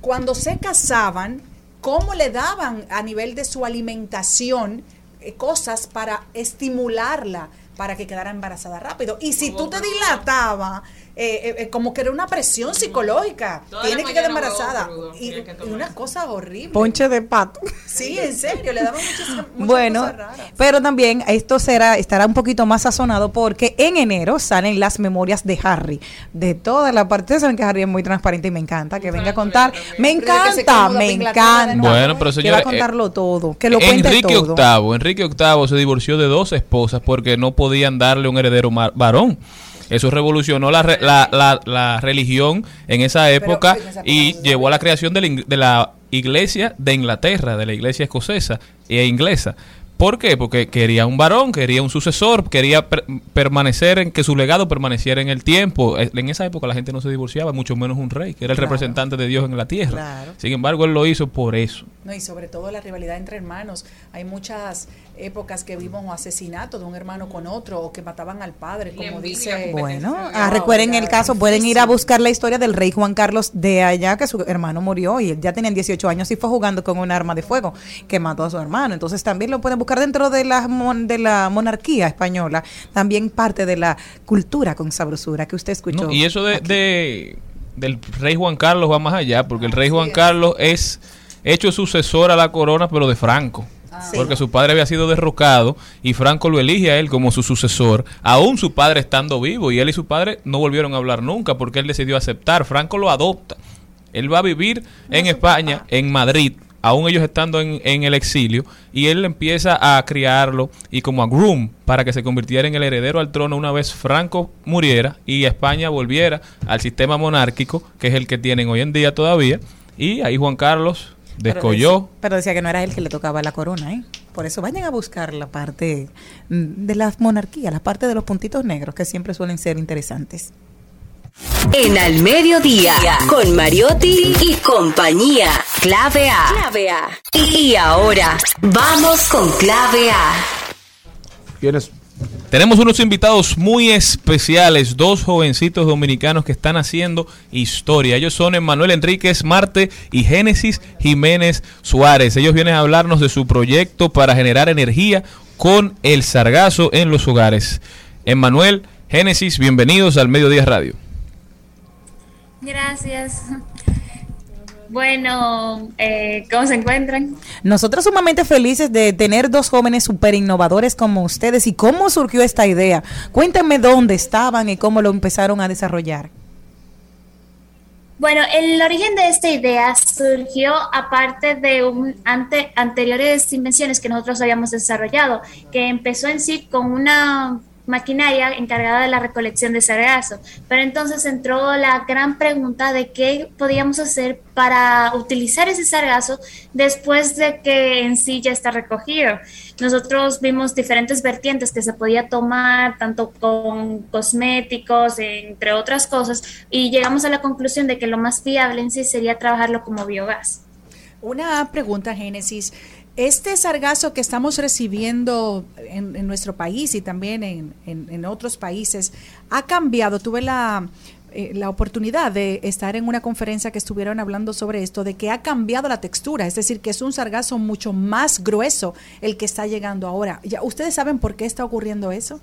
cuando se casaban cómo le daban a nivel de su alimentación eh, cosas para estimularla para que quedara embarazada rápido. Y si tú te dilatabas, eh, eh, eh, como que era una presión psicológica, Toda tiene que quedar embarazada. crudo, Y, que y una cosa horrible. Ponche de pato. Sí, en serio, le daban muchas, muchas Bueno, cosas raras. pero también esto será estará un poquito más sazonado porque en enero salen las memorias de Harry, de toda la parte. Ustedes saben que Harry es muy transparente y me encanta que venga a contar. Me encanta, me encanta. Bueno, pero que va a señores, contarlo todo, que lo cuente Enrique todo. VIII, Enrique VIII se divorció de dos esposas porque no podían darle un heredero varón. Eso revolucionó la, la, la- la religión en esa época y llevó a la creación de la, de la iglesia de Inglaterra, de la iglesia escocesa e inglesa. ¿Por qué? Porque quería un varón, quería un sucesor, quería per- permanecer en que su legado permaneciera en el tiempo. Eh, En esa época la gente no se divorciaba, mucho menos un rey, que era el Claro. representante de Dios en la tierra. Claro. Sin embargo, él lo hizo por eso. No, y sobre todo la rivalidad entre hermanos. Hay muchas épocas que vimos un asesinato de un hermano con otro o que mataban al padre, como dice. Bueno, ah, recuerden el caso, pueden ir a buscar la historia del rey Juan Carlos de allá, que su hermano murió y él ya tenía 18 años y fue jugando con un arma de fuego que mató a su hermano. Entonces también lo pueden buscar dentro de la, mon- de la monarquía española, también parte de la cultura con sabrosura que usted escuchó. No, y eso de, de- del rey Juan Carlos va más allá, porque el rey Juan Carlos es hecho sucesor a la corona, pero de Franco. Porque su padre había sido derrocado y Franco lo elige a él como su sucesor, aún su padre estando vivo. Y él y su padre no volvieron a hablar nunca porque él decidió aceptar. Franco lo adopta. Él va a vivir en España, en Madrid, aún ellos estando en, en el exilio, y él empieza a criarlo y como a groom para que se convirtiera en el heredero al trono una vez Franco muriera y España volviera al sistema monárquico, que es el que tienen hoy en día todavía, y ahí Juan Carlos descolló. decía- Pero decía que no era él que le tocaba la corona, ¿eh? Por eso vayan a buscar la parte de las monarquías, la parte de los puntitos negros, que siempre suelen ser interesantes. En Al Mediodía, con Mariotti y compañía. Clave A. Clave A. Y ahora, vamos con Clave A. ¿Quiénes? Tenemos unos invitados muy especiales, dos jovencitos dominicanos que están haciendo historia. Ellos son Emanuel Enríquez Marte y Génesis Jiménez Suárez. Ellos vienen a hablarnos de su proyecto para generar energía con el sargazo en los hogares. Emanuel, Génesis, bienvenidos al Mediodía Radio. Gracias. Bueno, eh, ¿cómo se encuentran? Nosotros sumamente felices de tener dos jóvenes súper innovadores como ustedes y cómo surgió esta idea. Cuéntenme dónde estaban y cómo lo empezaron a desarrollar. Bueno, el origen de esta idea surgió aparte de un ante, anteriores invenciones que nosotros habíamos desarrollado, que empezó en sí con una maquinaria encargada de la recolección de sargazo. Pero entonces entró la gran pregunta de qué podíamos hacer para utilizar ese sargazo después de que en sí ya está recogido. Nosotros vimos diferentes vertientes que se podía tomar, tanto con cosméticos, entre otras cosas, y llegamos a la conclusión de que lo más viable en sí sería trabajarlo como biogás. Una pregunta, Génesis. Este sargazo que estamos recibiendo en, en nuestro país y también en, en- en otros países ha cambiado. Tuve la, eh, la oportunidad de estar en una conferencia que estuvieron hablando sobre esto, de que ha cambiado la textura, es decir, que es un sargazo mucho más grueso el que está llegando ahora. Ya, ¿Ustedes saben por qué está ocurriendo eso?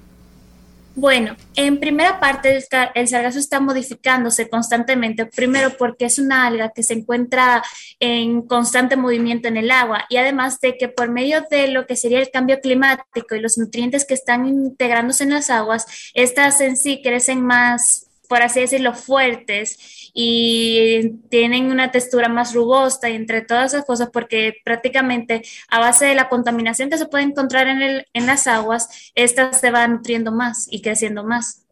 Bueno, en primera parte el, sargazo está modificándose constantemente, primero porque es una alga que se encuentra en constante movimiento en el agua. Y además de que por medio de lo que sería el cambio climático y los nutrientes que están integrándose en las aguas, estas en sí crecen más, por así decirlo, fuertes y tienen una textura más robusta y entre todas esas cosas porque prácticamente a base de la contaminación que se puede encontrar en, el, en las aguas, estas se van nutriendo más y creciendo más.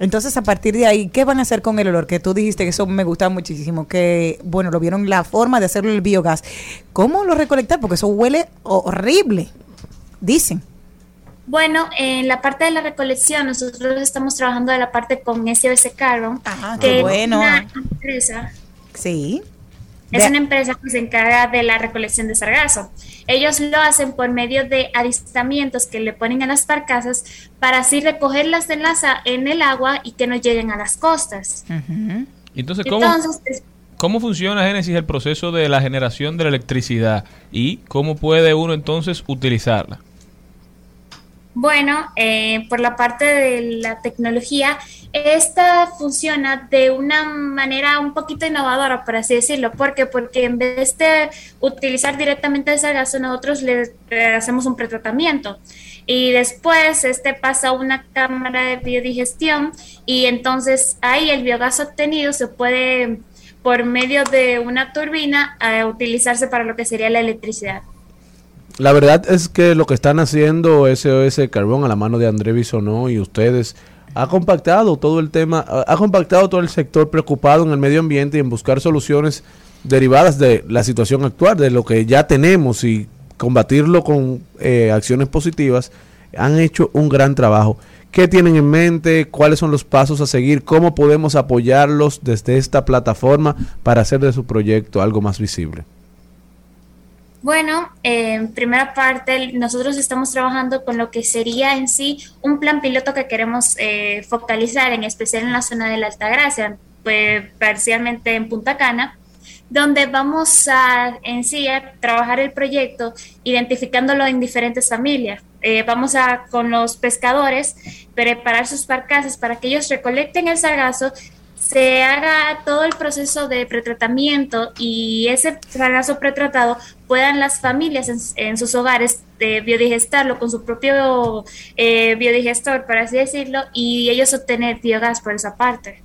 Entonces, a partir de ahí, ¿qué van a hacer con el olor? Que tú dijiste que eso me gusta muchísimo, que, bueno, lo vieron la forma de hacerlo el biogás. ¿Cómo lo recolectar? Porque eso huele horrible, dicen. Bueno, en la parte de la recolección, nosotros estamos trabajando de la parte con SOS Carbon, qué que bueno. es una empresa Sí. Es una empresa que se encarga de la recolección de sargazo. Ellos lo hacen por medio de avistamientos que le ponen a las barcazas para así recogerlas en, la en el agua y que no lleguen a las costas. Entonces, ¿cómo, Entonces, es- ¿cómo funciona, Génesis, el proceso de la generación de la electricidad? ¿Y cómo puede uno entonces utilizarla? Bueno, eh, por la parte de la tecnología, esta funciona de una manera un poquito innovadora, por así decirlo. ¿Por qué? Porque en vez de utilizar directamente el sargazo, nosotros le hacemos un pretratamiento. Y después este pasa a una cámara de biodigestión y entonces ahí el biogás obtenido se puede, por medio de una turbina, eh, utilizarse para lo que sería la electricidad. La verdad es que lo que están haciendo SOS Carbón a la mano de André Bisonó y ustedes ha compactado todo el tema, ha compactado todo el sector preocupado en el medio ambiente y en buscar soluciones derivadas de la situación actual, de lo que ya tenemos y combatirlo con eh, acciones positivas. Han hecho un gran trabajo. ¿Qué tienen en mente? ¿Cuáles son los pasos a seguir? ¿Cómo podemos apoyarlos desde esta plataforma para hacer de su proyecto algo más visible? Bueno, eh, en primera parte, nosotros estamos trabajando con lo que sería en sí un plan piloto que queremos eh, focalizar, en especial en la zona de la Altagracia, pues, parcialmente en Punta Cana, donde vamos a en sí a trabajar el proyecto identificándolo en diferentes familias. Eh, vamos a con los pescadores preparar sus barcazas para que ellos recolecten el sargazo se haga todo el proceso de pretratamiento y ese sargazo pretratado puedan las familias en, sus hogares eh, biodigestarlo con su propio eh, biodigestor, por así decirlo, y ellos obtener biogás por esa parte.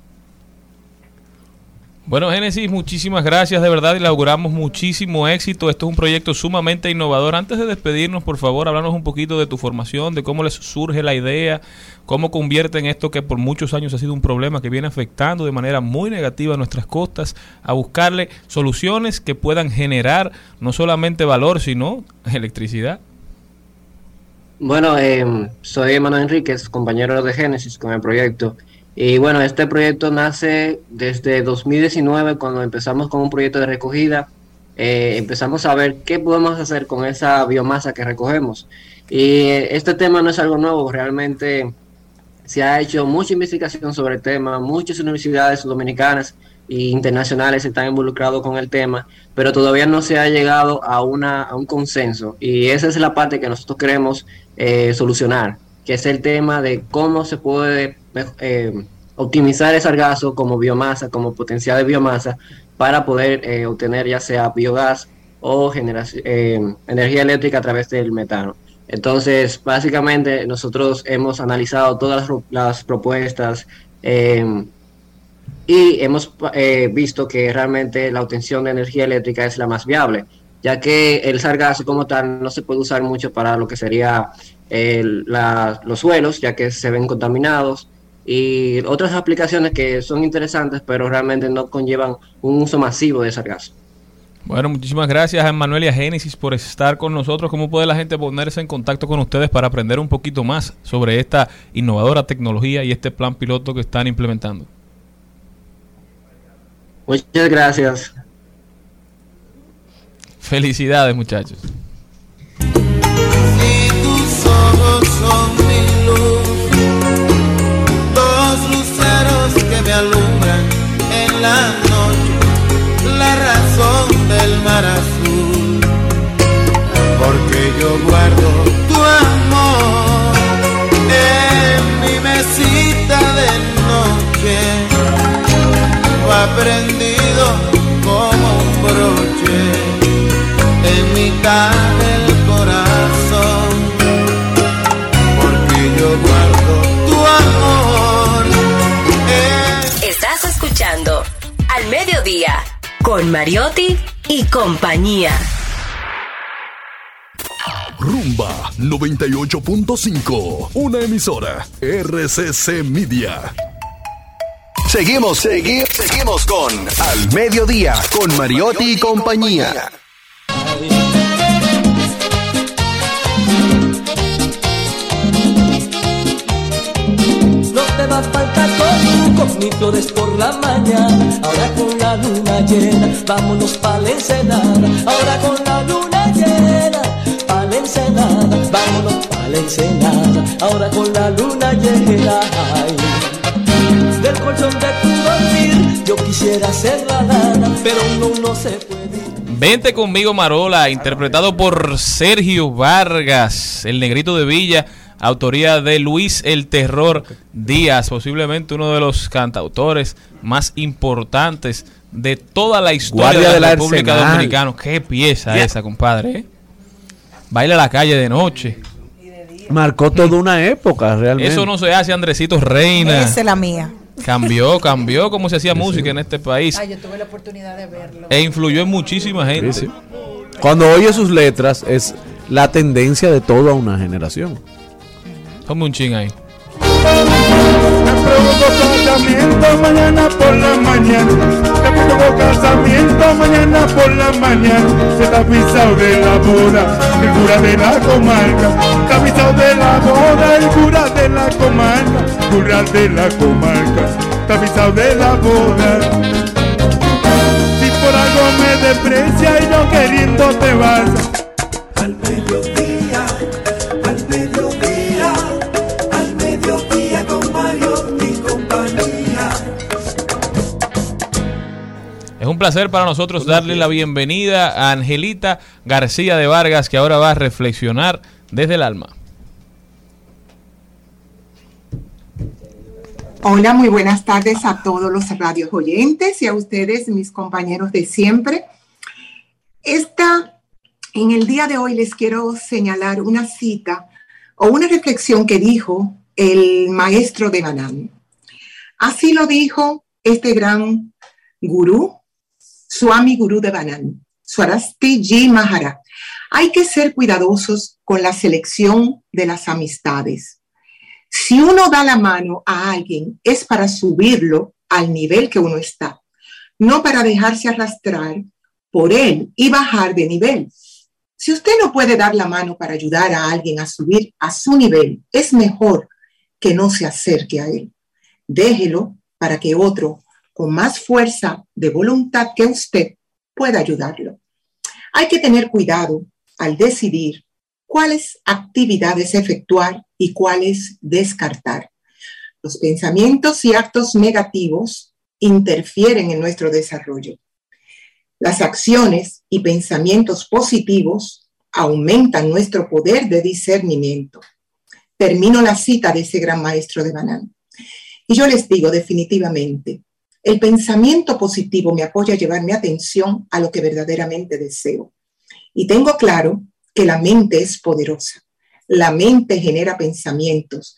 Bueno, Génesis, muchísimas gracias, de verdad, y le auguramos muchísimo éxito. Esto es un proyecto sumamente innovador. Antes de despedirnos, por favor, háblanos un poquito de tu formación, de cómo les surge la idea, cómo convierten esto que por muchos años ha sido un problema que viene afectando de manera muy negativa a nuestras costas, a buscarle soluciones que puedan generar no solamente valor, sino electricidad. Bueno, eh, soy Manuel Enríquez, compañero de Génesis con el proyecto. Y bueno, este proyecto nace desde 2019 cuando empezamos con un proyecto de recogida. Eh, empezamos a ver qué podemos hacer con esa biomasa que recogemos. Y este tema no es algo nuevo, realmente se ha hecho mucha investigación sobre el tema, muchas universidades dominicanas e internacionales están involucrados con el tema, pero todavía no se ha llegado a, una, a un consenso. Y esa es la parte que nosotros queremos eh, solucionar, que es el tema de cómo se puede eh, optimizar el sargazo como biomasa, como potencial de biomasa, para poder eh, obtener ya sea biogás o generación, eh, energía eléctrica a través del metano. Entonces, básicamente nosotros hemos analizado todas las, ro- las propuestas eh, y hemos visto que realmente la obtención de energía eléctrica es la más viable, ya que el sargazo como tal no se puede usar mucho para lo que sería los suelos, ya que se ven contaminados, y otras aplicaciones que son interesantes, pero realmente no conllevan un uso masivo de sargazo. Bueno, muchísimas gracias a Emanuel y a Génesis por estar con nosotros. ¿Cómo puede la gente ponerse en contacto con ustedes para aprender un poquito más sobre esta innovadora tecnología y este plan piloto que están implementando? Muchas gracias. Felicidades, muchachos. la noche la razón del mar azul, porque yo guardo tu amor en mi mesita de noche, lo aprendido como un broche en mi mitad Mariotti y compañía. Rumba 98.5, una emisora RCC Media. Seguimos, seguimos, seguimos con Al Mediodía, con Mariotti y compañía. No te va a faltar con ni flores por la mañana. Ahora con la luna llena, vámonos pa' la ensenada. Ahora con la luna llena, pa' la ensenada. Vámonos pa' la ensenada. Ahora con la luna llena. Ay. Del colchón de tu dormir, yo quisiera ser la lana, pero no, no se puede. Vente conmigo Marola, interpretado por Sergio Vargas, el negrito de Villa, autoría de Luis el Terror Díaz, posiblemente uno de los cantautores más importantes de toda la historia Guardia de la del República Arsenal. Dominicana. Qué pieza esa, compadre. ¿eh? Baila a la calle de noche. Marcó toda una época, realmente. Eso no se hace, Andresito Reina. Esa es la mía. Cambió, cambió cómo se hacía música en este país. Ay, yo tuve la oportunidad de verlo. E influyó en muchísima gente. Sí, sí. Cuando oye sus letras, es la tendencia de toda una generación. Ponme un chin ahí. casamiento mañana por la mañana. Te casamiento mañana por la mañana. Se está pisado de la boda, el cura de la comarca. Está pisado de la boda, el cura de la comarca. Cura de la comarca. Está pisado de la boda. Si por algo me desprecia y no queriendo te vas. Al mediodía, placer para nosotros darle la bienvenida a Angelita García de Vargas, que ahora va a reflexionar desde el alma. Hola, muy buenas tardes a todos los radios oyentes y a ustedes, mis compañeros de siempre. Esta, en el día de hoy les quiero señalar una cita o una reflexión que dijo el maestro de Banán. Así lo dijo este gran gurú, Swami Gurú de Banán, Swarasti Ji Maharaj. Hay que ser cuidadosos con la selección de las amistades. Si uno da la mano a alguien es para subirlo al nivel que uno está, no para dejarse arrastrar por él y bajar de nivel. Si usted no puede dar la mano para ayudar a alguien a subir a su nivel, es mejor que no se acerque a él. Déjelo para que otro con más fuerza de voluntad que usted pueda ayudarlo. Hay que tener cuidado al decidir cuáles actividades efectuar y cuáles descartar. Los pensamientos y actos negativos interfieren en nuestro desarrollo. Las acciones y pensamientos positivos aumentan nuestro poder de discernimiento. Termino la cita de ese gran maestro de Banán. Y yo les digo definitivamente, el pensamiento positivo me apoya a llevar mi atención a lo que verdaderamente deseo. Y tengo claro que la mente es poderosa. La mente genera pensamientos.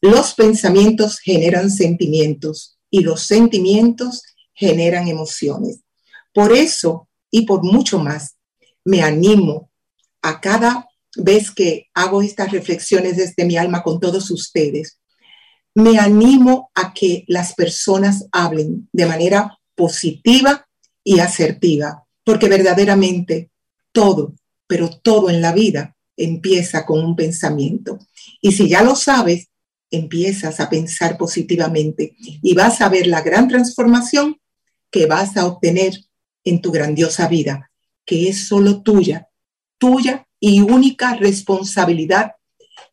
Los pensamientos generan sentimientos y los sentimientos generan emociones. Por eso y por mucho más, me animo a cada vez que hago estas reflexiones desde mi alma con todos ustedes, me animo a que las personas hablen de manera positiva y asertiva, porque verdaderamente todo, pero todo en la vida empieza con un pensamiento. Y si ya lo sabes, empiezas a pensar positivamente y vas a ver la gran transformación que vas a obtener en tu grandiosa vida, que es solo tuya, tuya y única responsabilidad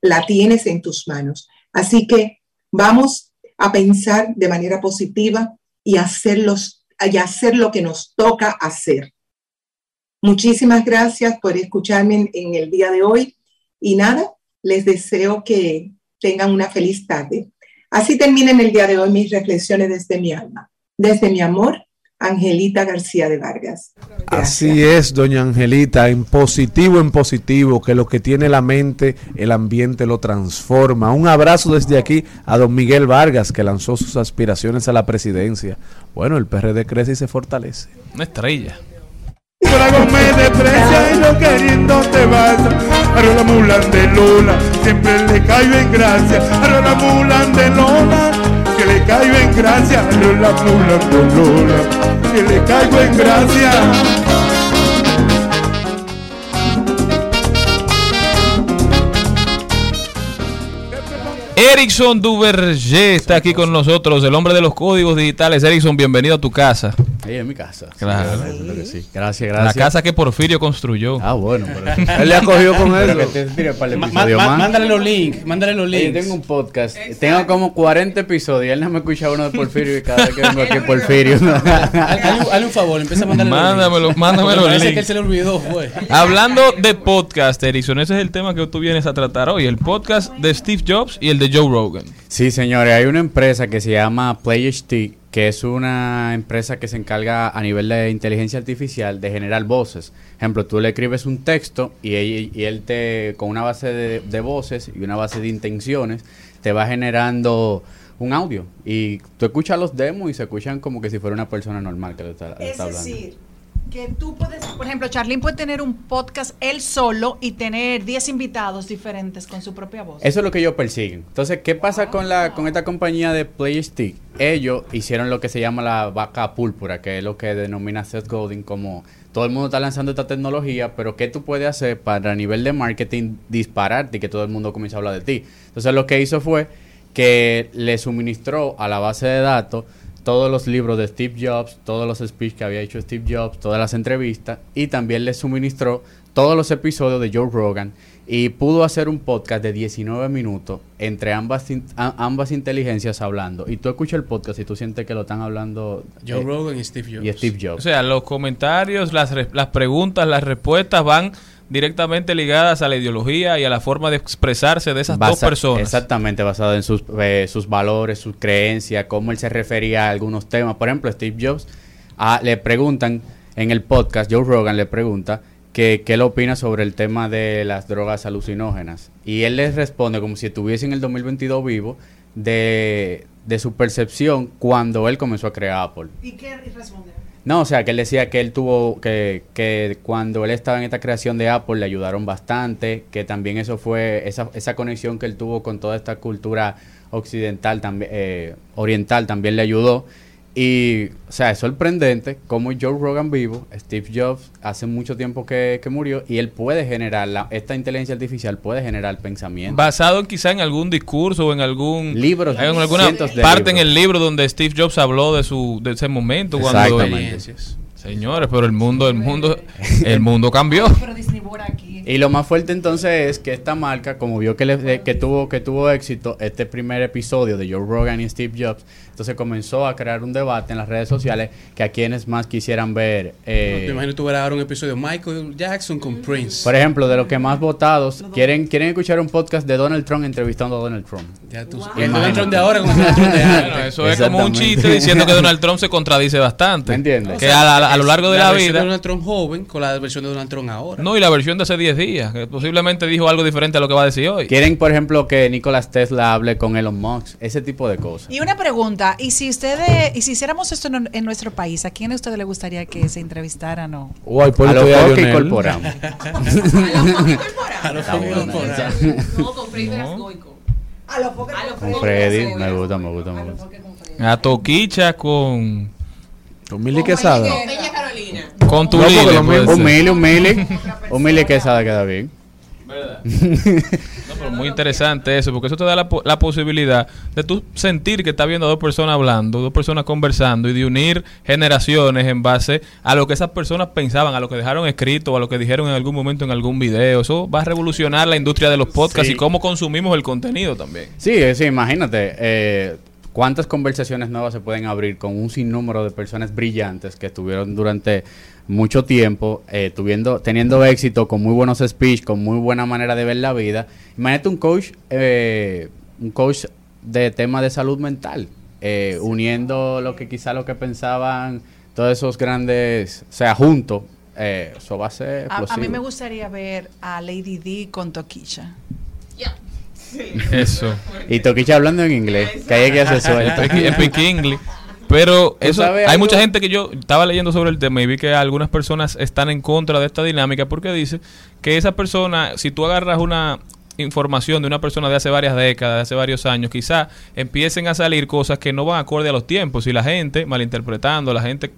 la tienes en tus manos. Así que vamos a pensar de manera positiva y hacerlos, y hacer lo que nos toca hacer. Muchísimas gracias por escucharme en, el día de hoy y nada, les deseo que tengan una feliz tarde. Así terminen el día de hoy mis reflexiones desde mi alma, desde mi amor Angelita García de Vargas. Así es, doña Angelita, en positivo, en positivo, que lo que tiene la mente, el ambiente lo transforma. Un abrazo desde aquí a don Miguel Vargas, que lanzó sus aspiraciones a la presidencia. Bueno, el PRD crece y se fortalece. Una estrella. Dragón me desprecia y yo queriendo te vas. Ahora la mulan de Lola, siempre le caigo en gracia. Ahora la mulan de Lola, caigo en gracia. Lola, que le caigo en gracia. Erickson Duverger está aquí con nosotros, el hombre de los códigos digitales. Erickson, bienvenido a tu casa. Ahí en mi casa. Claro. Sí, claro que sí. Gracias, gracias. La casa que Porfirio construyó. Ah, bueno. Pero... Él le ha cogido con eso. que te tire para el Ma- episodio ma- más. mándale los links, mándale los links. tengo un podcast. Tengo como 40 episodios. Él no me escucha uno de Porfirio y cada vez que vengo aquí Porfirio. Hazle un- favor, empieza a mandarle los Mándamelo, links. mándamelo Me Parece links. que él se le olvidó, fue. Hablando de podcast, Erickson, ese es el tema que tú vienes a tratar hoy, el podcast de Steve Jobs y el de Joe Rogan. Sí, señores, hay una empresa que se llama PlayHT, que es una empresa que se encarga a nivel de inteligencia artificial de generar voces. Ejemplo, tú le escribes un texto y él, y él te, con una base de, de voces y una base de intenciones, te va generando un audio. Y tú escuchas los demos y se escuchan como que si fuera una persona normal que lo está, lo Es está hablando. decir, que tú puedes, por ejemplo, Charlene puede tener un podcast él solo y tener 10 invitados diferentes con su propia voz. Eso es lo que ellos persiguen. Entonces, ¿qué pasa con la con esta compañía de PlayStick? Ellos hicieron lo que se llama la vaca púrpura, que es lo que denomina Seth Godin como todo el mundo está lanzando esta tecnología, pero ¿qué tú puedes hacer para a nivel de marketing dispararte y que todo el mundo comience a hablar de ti? Entonces, lo que hizo fue que le suministró a la base de datos todos los libros de Steve Jobs, todos los speeches que había hecho Steve Jobs, todas las entrevistas y también le suministró todos los episodios de Joe Rogan y pudo hacer un podcast de 19 minutos entre ambas in- a- ambas inteligencias hablando y tú escuchas el podcast y tú sientes que lo están hablando Joe eh, Rogan y Steve Jobs. y Steve Jobs. O sea, los comentarios, las, re- las preguntas, las respuestas van directamente ligadas a la ideología y a la forma de expresarse de esas dos personas. Exactamente, basado en sus, eh, sus valores, sus creencias, cómo él se refería a algunos temas. Por ejemplo, Steve Jobs ah, le preguntan en el podcast, Joe Rogan le pregunta que qué él opina sobre el tema de las drogas alucinógenas. Y él les responde como si estuviese en el 2022 vivo de, de su percepción cuando él comenzó a crear Apple. ¿Y qué responde? No, o sea, que él decía que él tuvo, que, que cuando él estaba en esta creación de Apple le ayudaron bastante, que también eso fue, esa, esa conexión que él tuvo con toda esta cultura occidental, también, eh, oriental, también le ayudó. Y, o sea, es sorprendente cómo Joe Rogan vivo, Steve Jobs, hace mucho tiempo que, que murió, y él puede generar, la, esta inteligencia artificial puede generar pensamiento. Basado en quizá en algún discurso o en algún Libros, en alguna cientos de parte en el libro donde Steve Jobs habló de su de ese momento cuando Exactamente. señores pero el mundo el mundo el mundo cambió. Y lo más fuerte entonces es que esta marca, como vio que, le- que tuvo que tuvo éxito este primer episodio de Joe Rogan y Steve Jobs, entonces comenzó a crear un debate en las redes sociales que a quienes más quisieran ver. eh, Te imagino tú verás ahora un episodio Michael Jackson con Prince. por ejemplo, de los que más votados, quieren quieren escuchar un podcast de Donald Trump entrevistando a Donald Trump. Ya tú Imagínate. El Donald Trump de ahora con el Donald Trump de antes. Bueno, eso es como un chiste diciendo que Donald Trump se contradice bastante ¿Me entiendes? que a, la- a lo largo de la, versión vida de Donald Trump joven con la versión de Donald Trump ahora. no y la versión de hace 10 días que posiblemente dijo algo diferente a lo que va a decir hoy Quieren, por ejemplo, que Nicolas Tesla hable con Elon Musk, ese tipo de cosas. Y una pregunta, ¿y si ustedes, y si hiciéramos esto en, en nuestro país, ¿a quién a ustedes le gustaría que se entrevistaran o? O al A los que incorporamos. A los. No, con Freddy Velascoico. A los Con Freddy, me gusta, me gusta, me gusta. a Toquicha con Con Quesada. Con Carolina. con mili, un mili. Un mili que esa queda bien. No, pero muy interesante eso, porque eso te da la, la posibilidad de tú sentir que estás viendo a dos personas hablando, dos personas conversando y de unir generaciones en base a lo que esas personas pensaban, a lo que dejaron escrito, o a lo que dijeron en algún momento en algún video. Eso va a revolucionar la industria de los podcasts Sí. y cómo consumimos el contenido también. Sí, sí, imagínate. eh, cuántas conversaciones nuevas se pueden abrir con un sinnúmero de personas brillantes que estuvieron durante mucho tiempo eh, tuviendo, teniendo éxito, con muy buenos speech, con muy buena manera de ver la vida. Imagínate un coach, eh, un coach de tema de salud mental, eh, uniendo lo que quizá lo que pensaban todos esos grandes, o sea, juntos, eh, eso va a ser A, a mí me gustaría ver a Lady D con Toquilla. Eso. Y Toquicha hablando en inglés, que hay que hacer suelta. En English. Pero eso, hay mucha gente que yo estaba leyendo sobre el tema y vi que algunas personas están en contra de esta dinámica porque dice que esa persona, si tú agarras una información de una persona de hace varias décadas, de hace varios años, quizá empiecen a salir cosas que no van acorde a los tiempos y la gente malinterpretando, la gente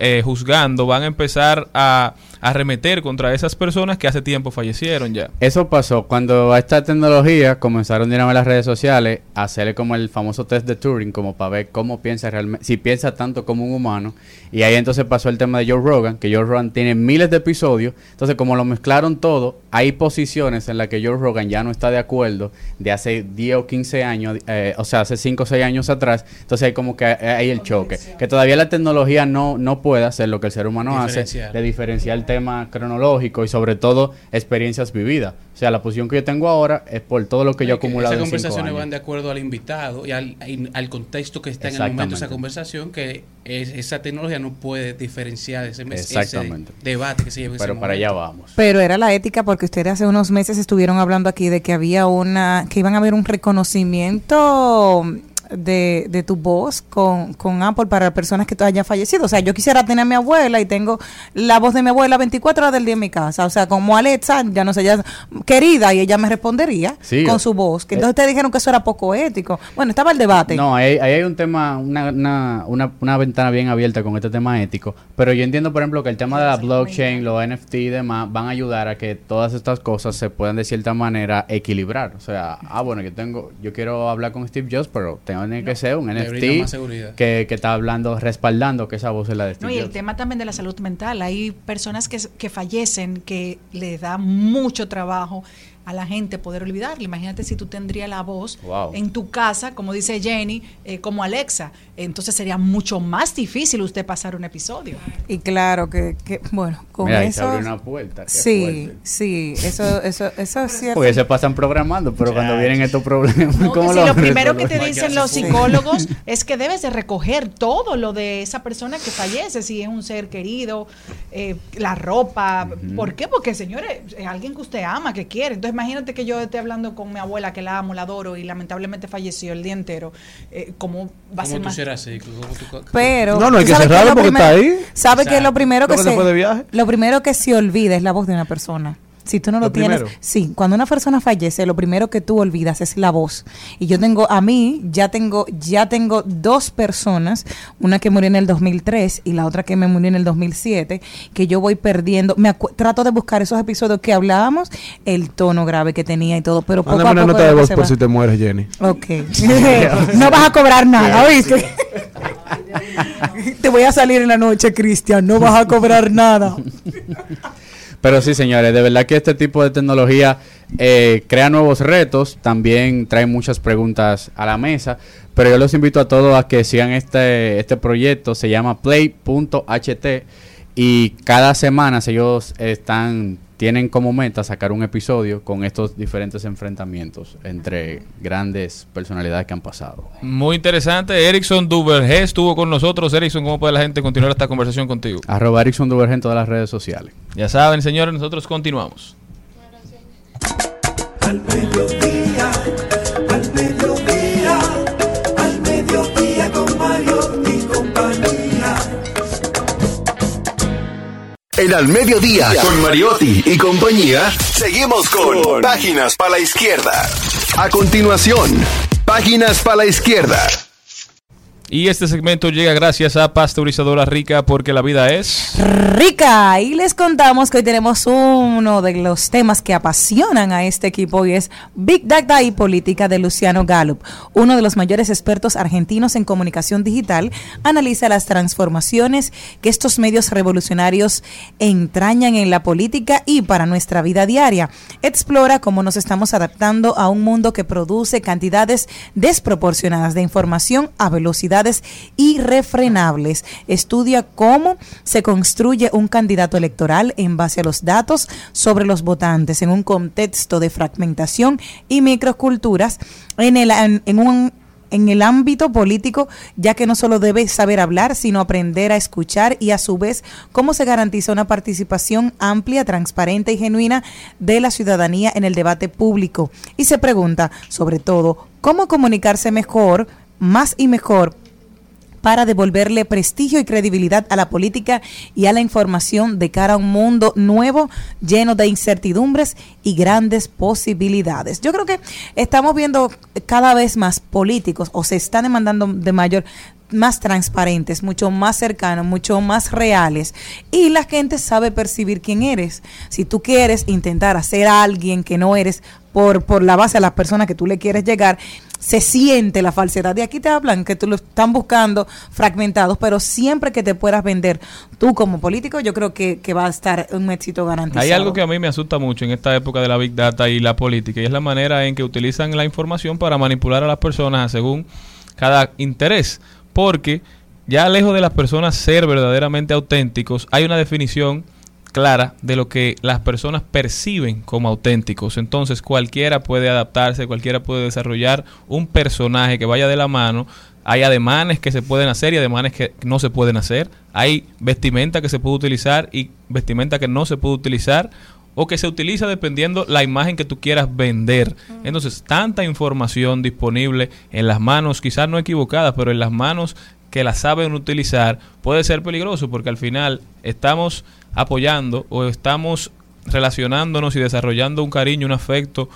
eh, juzgando, van a empezar a arremeter contra esas personas que hace tiempo fallecieron ya. Eso pasó cuando a esta tecnología comenzaron de vez las redes sociales a hacerle como el famoso test de Turing, como para ver cómo piensa realmente, si piensa tanto como un humano. Y ahí entonces pasó el tema de Joe Rogan, que Joe Rogan tiene miles de episodios. Entonces, como lo mezclaron todo, hay posiciones en las que Joe Rogan ya no está de acuerdo de hace 10 o 15 años, eh, o sea, hace 5 o 6 años atrás. Entonces, hay como que hay el choque. Que todavía la tecnología no, no puede hacer lo que el ser humano hace, de diferenciar el tema cronológico y sobre todo experiencias vividas. O sea, la posición que yo tengo ahora es por todo lo que yo he acumulado Esas cinco conversaciones años. van de acuerdo al invitado y al, y al contexto que está en el momento de esa conversación, que es- esa tecnología no puede diferenciar ese, ese Exactamente. debate que se lleva ese Pero para allá vamos. Pero era la ética porque ustedes hace unos meses estuvieron hablando aquí de que había una, que iban a haber un reconocimiento de, de tu voz con, con Apple para personas que hayan fallecido. O sea, yo quisiera tener a mi abuela y tengo la voz de mi abuela 24 horas del día en mi casa. O sea, como Alexa, ya no sé, ya querida, y ella me respondería Sí, con su voz. Que eh. entonces ustedes dijeron que eso era poco ético. Bueno, estaba el debate. No, ahí, ahí hay un tema, una, una, una, una ventana bien abierta con este tema ético. Pero yo entiendo, por ejemplo, que el tema de la blockchain, los NFT y demás, van a ayudar a que todas estas cosas se puedan de cierta manera equilibrar. O sea, ah, bueno, yo tengo, yo quiero hablar con Steve Jobs, pero tengo que ser un NFT que, que está hablando, respaldando que esa voz es la de No, Steve y el tema también de la salud mental. Hay personas que, que fallecen que le da mucho trabajo a la gente poder olvidarle. Imagínate si tú tendrías la voz Wow. en tu casa, como dice Jenny, eh, como Alexa. Entonces sería mucho más difícil usted pasar un episodio. Y claro que, que bueno, con Mira, ahí se eso... abrió una puerta. Sí, fuerte. sí, eso, eso, eso es cierto. Porque se pasan programando, pero cuando vienen estos problemas, No, ¿cómo si lo lo primero que te dicen los psicólogos es que debes de recoger todo lo de esa persona que fallece, si es un ser querido, eh, la ropa. ¿Por qué? Porque, señores, es alguien que usted ama, que quiere. Entonces, imagínate que yo esté hablando con mi abuela, que la amo, la adoro, y lamentablemente falleció el día entero. Eh, ¿Cómo va a ¿Cómo ser más? Tú- Pero No, no hay ¿tú que cerrarlo lo porque está primero- ahí. ¿Sabe que lo primero que se lo primero que se olvida es la voz de una persona? Si tú no lo, Lo tienes, primero. sí, cuando una persona fallece, lo primero que tú olvidas es la voz. Y yo tengo a mí ya tengo ya tengo dos personas, una que murió en el 2003 y la otra que me murió en el 2007, que yo voy perdiendo, me trato de buscar esos episodios que hablábamos, el tono grave que tenía y todo, pero poco Mándame a una poco nota de voz por si te mueres, Jenny. Ok. no vas a cobrar nada, ¿oíste? Te voy a salir en la noche, Cristian. No vas a cobrar nada. Pero sí, señores, de verdad que este tipo de tecnología eh, crea nuevos retos, también trae muchas preguntas a la mesa, pero yo los invito a todos a que sigan este, este proyecto, se llama play.ht y cada semana ellos están tienen como meta sacar un episodio con estos diferentes enfrentamientos entre grandes personalidades que han pasado. Muy interesante. Erickson Duvergé estuvo con nosotros. Erickson, ¿cómo puede la gente continuar esta conversación contigo? Arroba Erickson Duvergé en todas las redes sociales. Ya saben, señores, nosotros continuamos. Al En Al Mediodía, con Mariotti y compañía, seguimos con Páginas para la Izquierda. A continuación, Páginas para la Izquierda. Y este segmento llega gracias a Pasteurizadora Rica porque la vida es... Rica, y les contamos que hoy tenemos uno de los temas que apasionan a este equipo y es Big Data y Política de Luciano Gallup. Uno de los mayores expertos argentinos en comunicación digital analiza las transformaciones que estos medios revolucionarios entrañan en la política y para nuestra vida diaria. Explora cómo nos estamos adaptando a un mundo que produce cantidades desproporcionadas de información a irrefrenables. Estudia cómo se construye un candidato electoral en base a los datos sobre los votantes en un contexto de fragmentación y microculturas en, el, en un en el ámbito político, ya que no solo debe saber hablar, sino aprender a escuchar y a su vez cómo se garantiza una participación amplia, transparente y genuina de la ciudadanía en el debate público. Y se pregunta, sobre todo, cómo comunicarse mejor, más y mejor para devolverle prestigio y credibilidad a la política y a la información de cara a un mundo nuevo, lleno de incertidumbres y grandes posibilidades. Yo creo que estamos viendo cada vez más políticos o se están demandando de mayor más transparentes, mucho más cercanos, mucho más reales y la gente sabe percibir quién eres. Si tú quieres intentar hacer a alguien que no eres por, por la base de las personas que tú le quieres llegar, se siente la falsedad. De aquí te hablan que tú lo están buscando fragmentados, pero siempre que te puedas vender tú como político, yo creo que, que va a estar un éxito garantizado. Hay algo que a mí me asusta mucho en esta época de la Big Data y la política, y es la manera en que utilizan la información para manipular a las personas según cada interés. Porque ya lejos de las personas ser verdaderamente auténticos, hay una definición clara de lo que las personas perciben como auténticos. Entonces cualquiera puede adaptarse, cualquiera puede desarrollar un personaje que vaya de la mano. Hay ademanes que se pueden hacer y ademanes que no se pueden hacer. Hay vestimenta que se puede utilizar y vestimenta que no se puede utilizar o que se utiliza dependiendo la imagen que tú quieras vender. Entonces, tanta información disponible en las manos, quizás no equivocadas, pero en las manos que la saben utilizar, puede ser peligroso porque al final estamos apoyando o estamos relacionándonos y desarrollando un cariño, un afecto,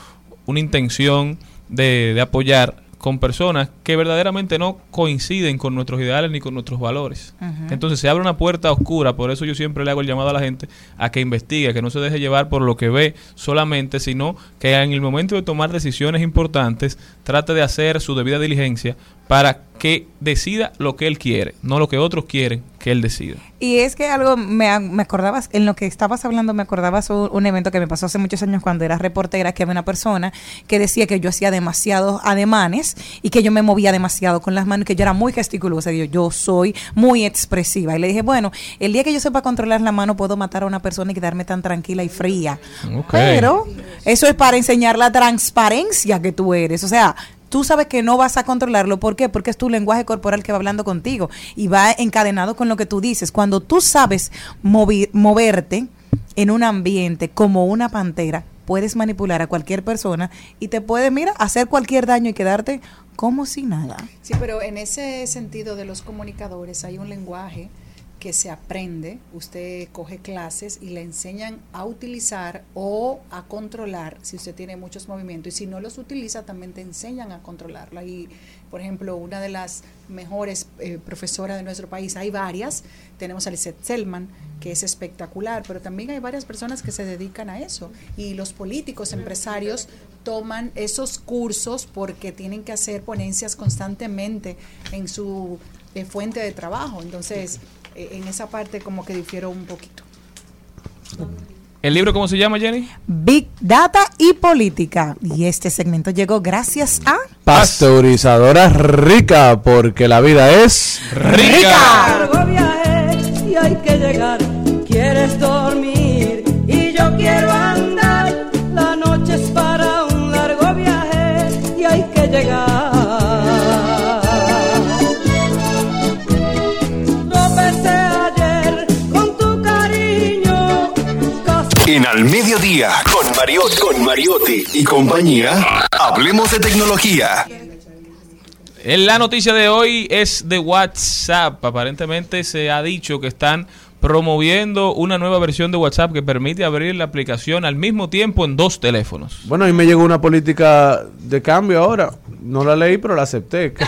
una intención de, de apoyar con personas que verdaderamente no coinciden con nuestros ideales ni con nuestros valores. Entonces se abre una puerta oscura, por eso yo siempre le hago el llamado a la gente a que investigue, que no se deje llevar por lo que ve solamente, sino que en el momento de tomar decisiones importantes trate de hacer su debida diligencia para que decida lo que él quiere, no lo que otros quieren que él decida. Y es que algo, me, me acordabas, en lo que estabas hablando, me acordabas un, un, evento que me pasó hace muchos años cuando era reportera, que había una persona que decía que yo hacía demasiados ademanes y que yo me movía demasiado con las manos, que yo era muy gesticulosa, yo, yo soy muy expresiva. Y le dije, bueno, el día que yo sepa controlar la mano, puedo matar a una persona y quedarme tan tranquila y fría. Okay. Pero eso es para enseñar la transparencia que tú eres. O sea, tú sabes que no vas a controlarlo. ¿Por qué? Porque es tu lenguaje corporal que va hablando contigo y va encadenado con lo que tú dices. Cuando tú sabes moverte en un ambiente como una pantera, puedes manipular a cualquier persona y te puede, mira, hacer cualquier daño y quedarte como si nada. Sí, pero en ese sentido de los comunicadores hay un lenguaje que se aprende, usted coge clases y le enseñan a utilizar o a controlar si usted tiene muchos movimientos. Y si no los utiliza también te enseñan a controlarla. Y por ejemplo una de las mejores eh, profesoras de nuestro país, hay varias, tenemos a Lisette Selman que es espectacular, pero también hay varias personas que se dedican a eso. Y los políticos, empresarios toman esos cursos porque tienen que hacer ponencias constantemente en su eh, fuente de trabajo, entonces en esa parte como que difiero un poquito. ¿El libro cómo se llama, Jenny? Big Data y Política. Y este segmento llegó gracias a... Pasteurizadora rica, porque la vida es rica. Largo viaje y hay que llegar. Quieres dormir En Al Mediodía, con, Mario, con Mariotti y compañía, hablemos de tecnología. En la noticia de hoy es de WhatsApp. Aparentemente se ha dicho que están promoviendo una nueva versión de WhatsApp que permite abrir la aplicación al mismo tiempo en dos teléfonos. Bueno, a mí me llegó una política de cambio ahora. No la leí, pero la acepté.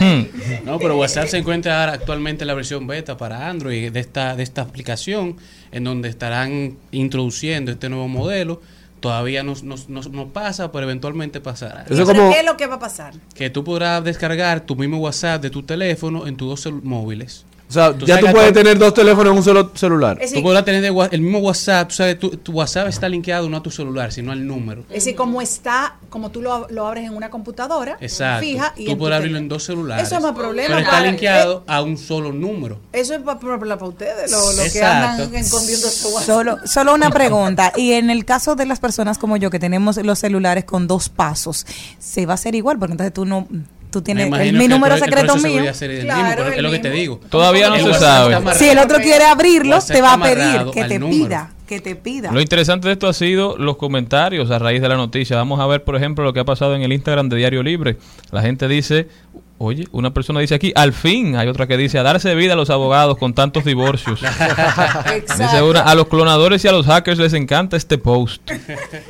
no, pero WhatsApp se encuentra actualmente en la versión beta para Android de esta, de esta aplicación, en donde estarán introduciendo este nuevo modelo. Todavía no, no, no, no pasa, pero eventualmente pasará. Eso como, ¿Qué es lo que va a pasar? Que tú podrás descargar tu mismo WhatsApp de tu teléfono en tus dos móviles. O sea, Tú ya tú puedes tener dos teléfonos en un solo celular. Tú podrás tener el mismo WhatsApp, tú sabes, tu, tu WhatsApp está linkeado no a tu celular, sino al número. es decir, como está, como tú lo, lo abres en una computadora, Exacto. fija y tú podrás abrirlo en dos celulares. Eso es más problema. Pero está linkeado a un solo número. Eso es para, para ustedes, los que andan escondiendo su WhatsApp. Solo, solo una pregunta. Y en el caso de las personas como yo que tenemos los celulares con dos pasos, se va a hacer igual, porque entonces tú no, tú tienes el, mi número el pro- el secreto mío. debería ser el Claro, mismo, pero el es lo que te mismo. digo. Todavía no se sabe. Si el otro quiere abrirlo, te va a pedir que te número. pida, que te pida. Lo interesante de esto ha sido los comentarios a raíz de la noticia. Vamos a ver, por ejemplo, lo que ha pasado en el Instagram de Diario Libre. La gente dice, oye, una persona dice aquí, al fin. Hay otra que dice, a darse vida a los abogados con tantos divorcios. dice una, a los clonadores y a los hackers les encanta este post.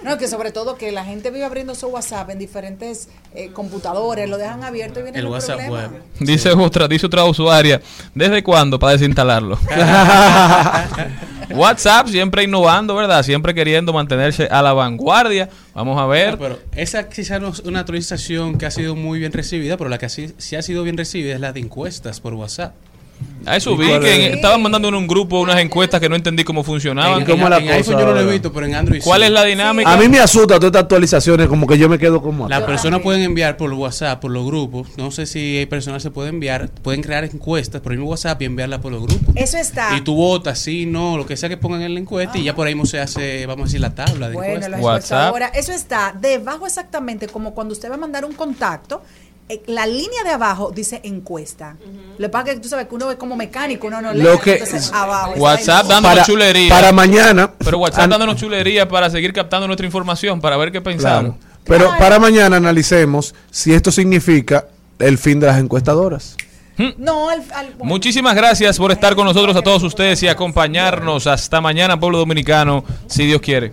No, que sobre todo que la gente vive abriendo su WhatsApp en diferentes eh, computadores, lo dejan abierto y viene El el WhatsApp problema. web. Dice otra, dice otra usuaria, ¿desde cuándo para desinstalarlo? WhatsApp siempre innovando, ¿verdad? Siempre queriendo mantenerse a la vanguardia. Vamos a ver. Pero esa quizás no es una actualización que ha sido muy bien recibida, pero la que sí ha sido bien recibida es la de encuestas por WhatsApp. A eso ¿Y vi que es? estaban mandando en un grupo unas encuestas que no entendí cómo funcionaban. En- en- en iPhone yo no lo he visto, pero en Android ¿Cuál sí. es la dinámica? A mí me asusta todas estas actualizaciones, como que yo me quedo como... Las personas pueden enviar por WhatsApp, por los grupos. No sé si hay personas se pueden enviar, pueden crear encuestas por el mismo WhatsApp y enviarlas por los grupos. Eso está. Y tú votas, sí, no, lo que sea que pongan en la encuesta y ya por ahí se hace, vamos a decir, la tabla de Bueno, encuestas. la encuestadora, eso está debajo exactamente como cuando usted va a mandar un contacto. Eh, La línea de abajo dice encuesta. Lo que pasa es que tú sabes que uno es como mecánico, uno no lee. Lo que- entonces abajo. está WhatsApp dándonos Para- chulería. para mañana- Pero WhatsApp an- dándonos chulería para seguir captando nuestra información, para ver qué pensamos. Claro. Pero para mañana analicemos si esto significa el fin de las encuestadoras. No, al, al- Muchísimas gracias por estar con nosotros a todos ustedes y acompañarnos hasta mañana, pueblo dominicano, si Dios quiere.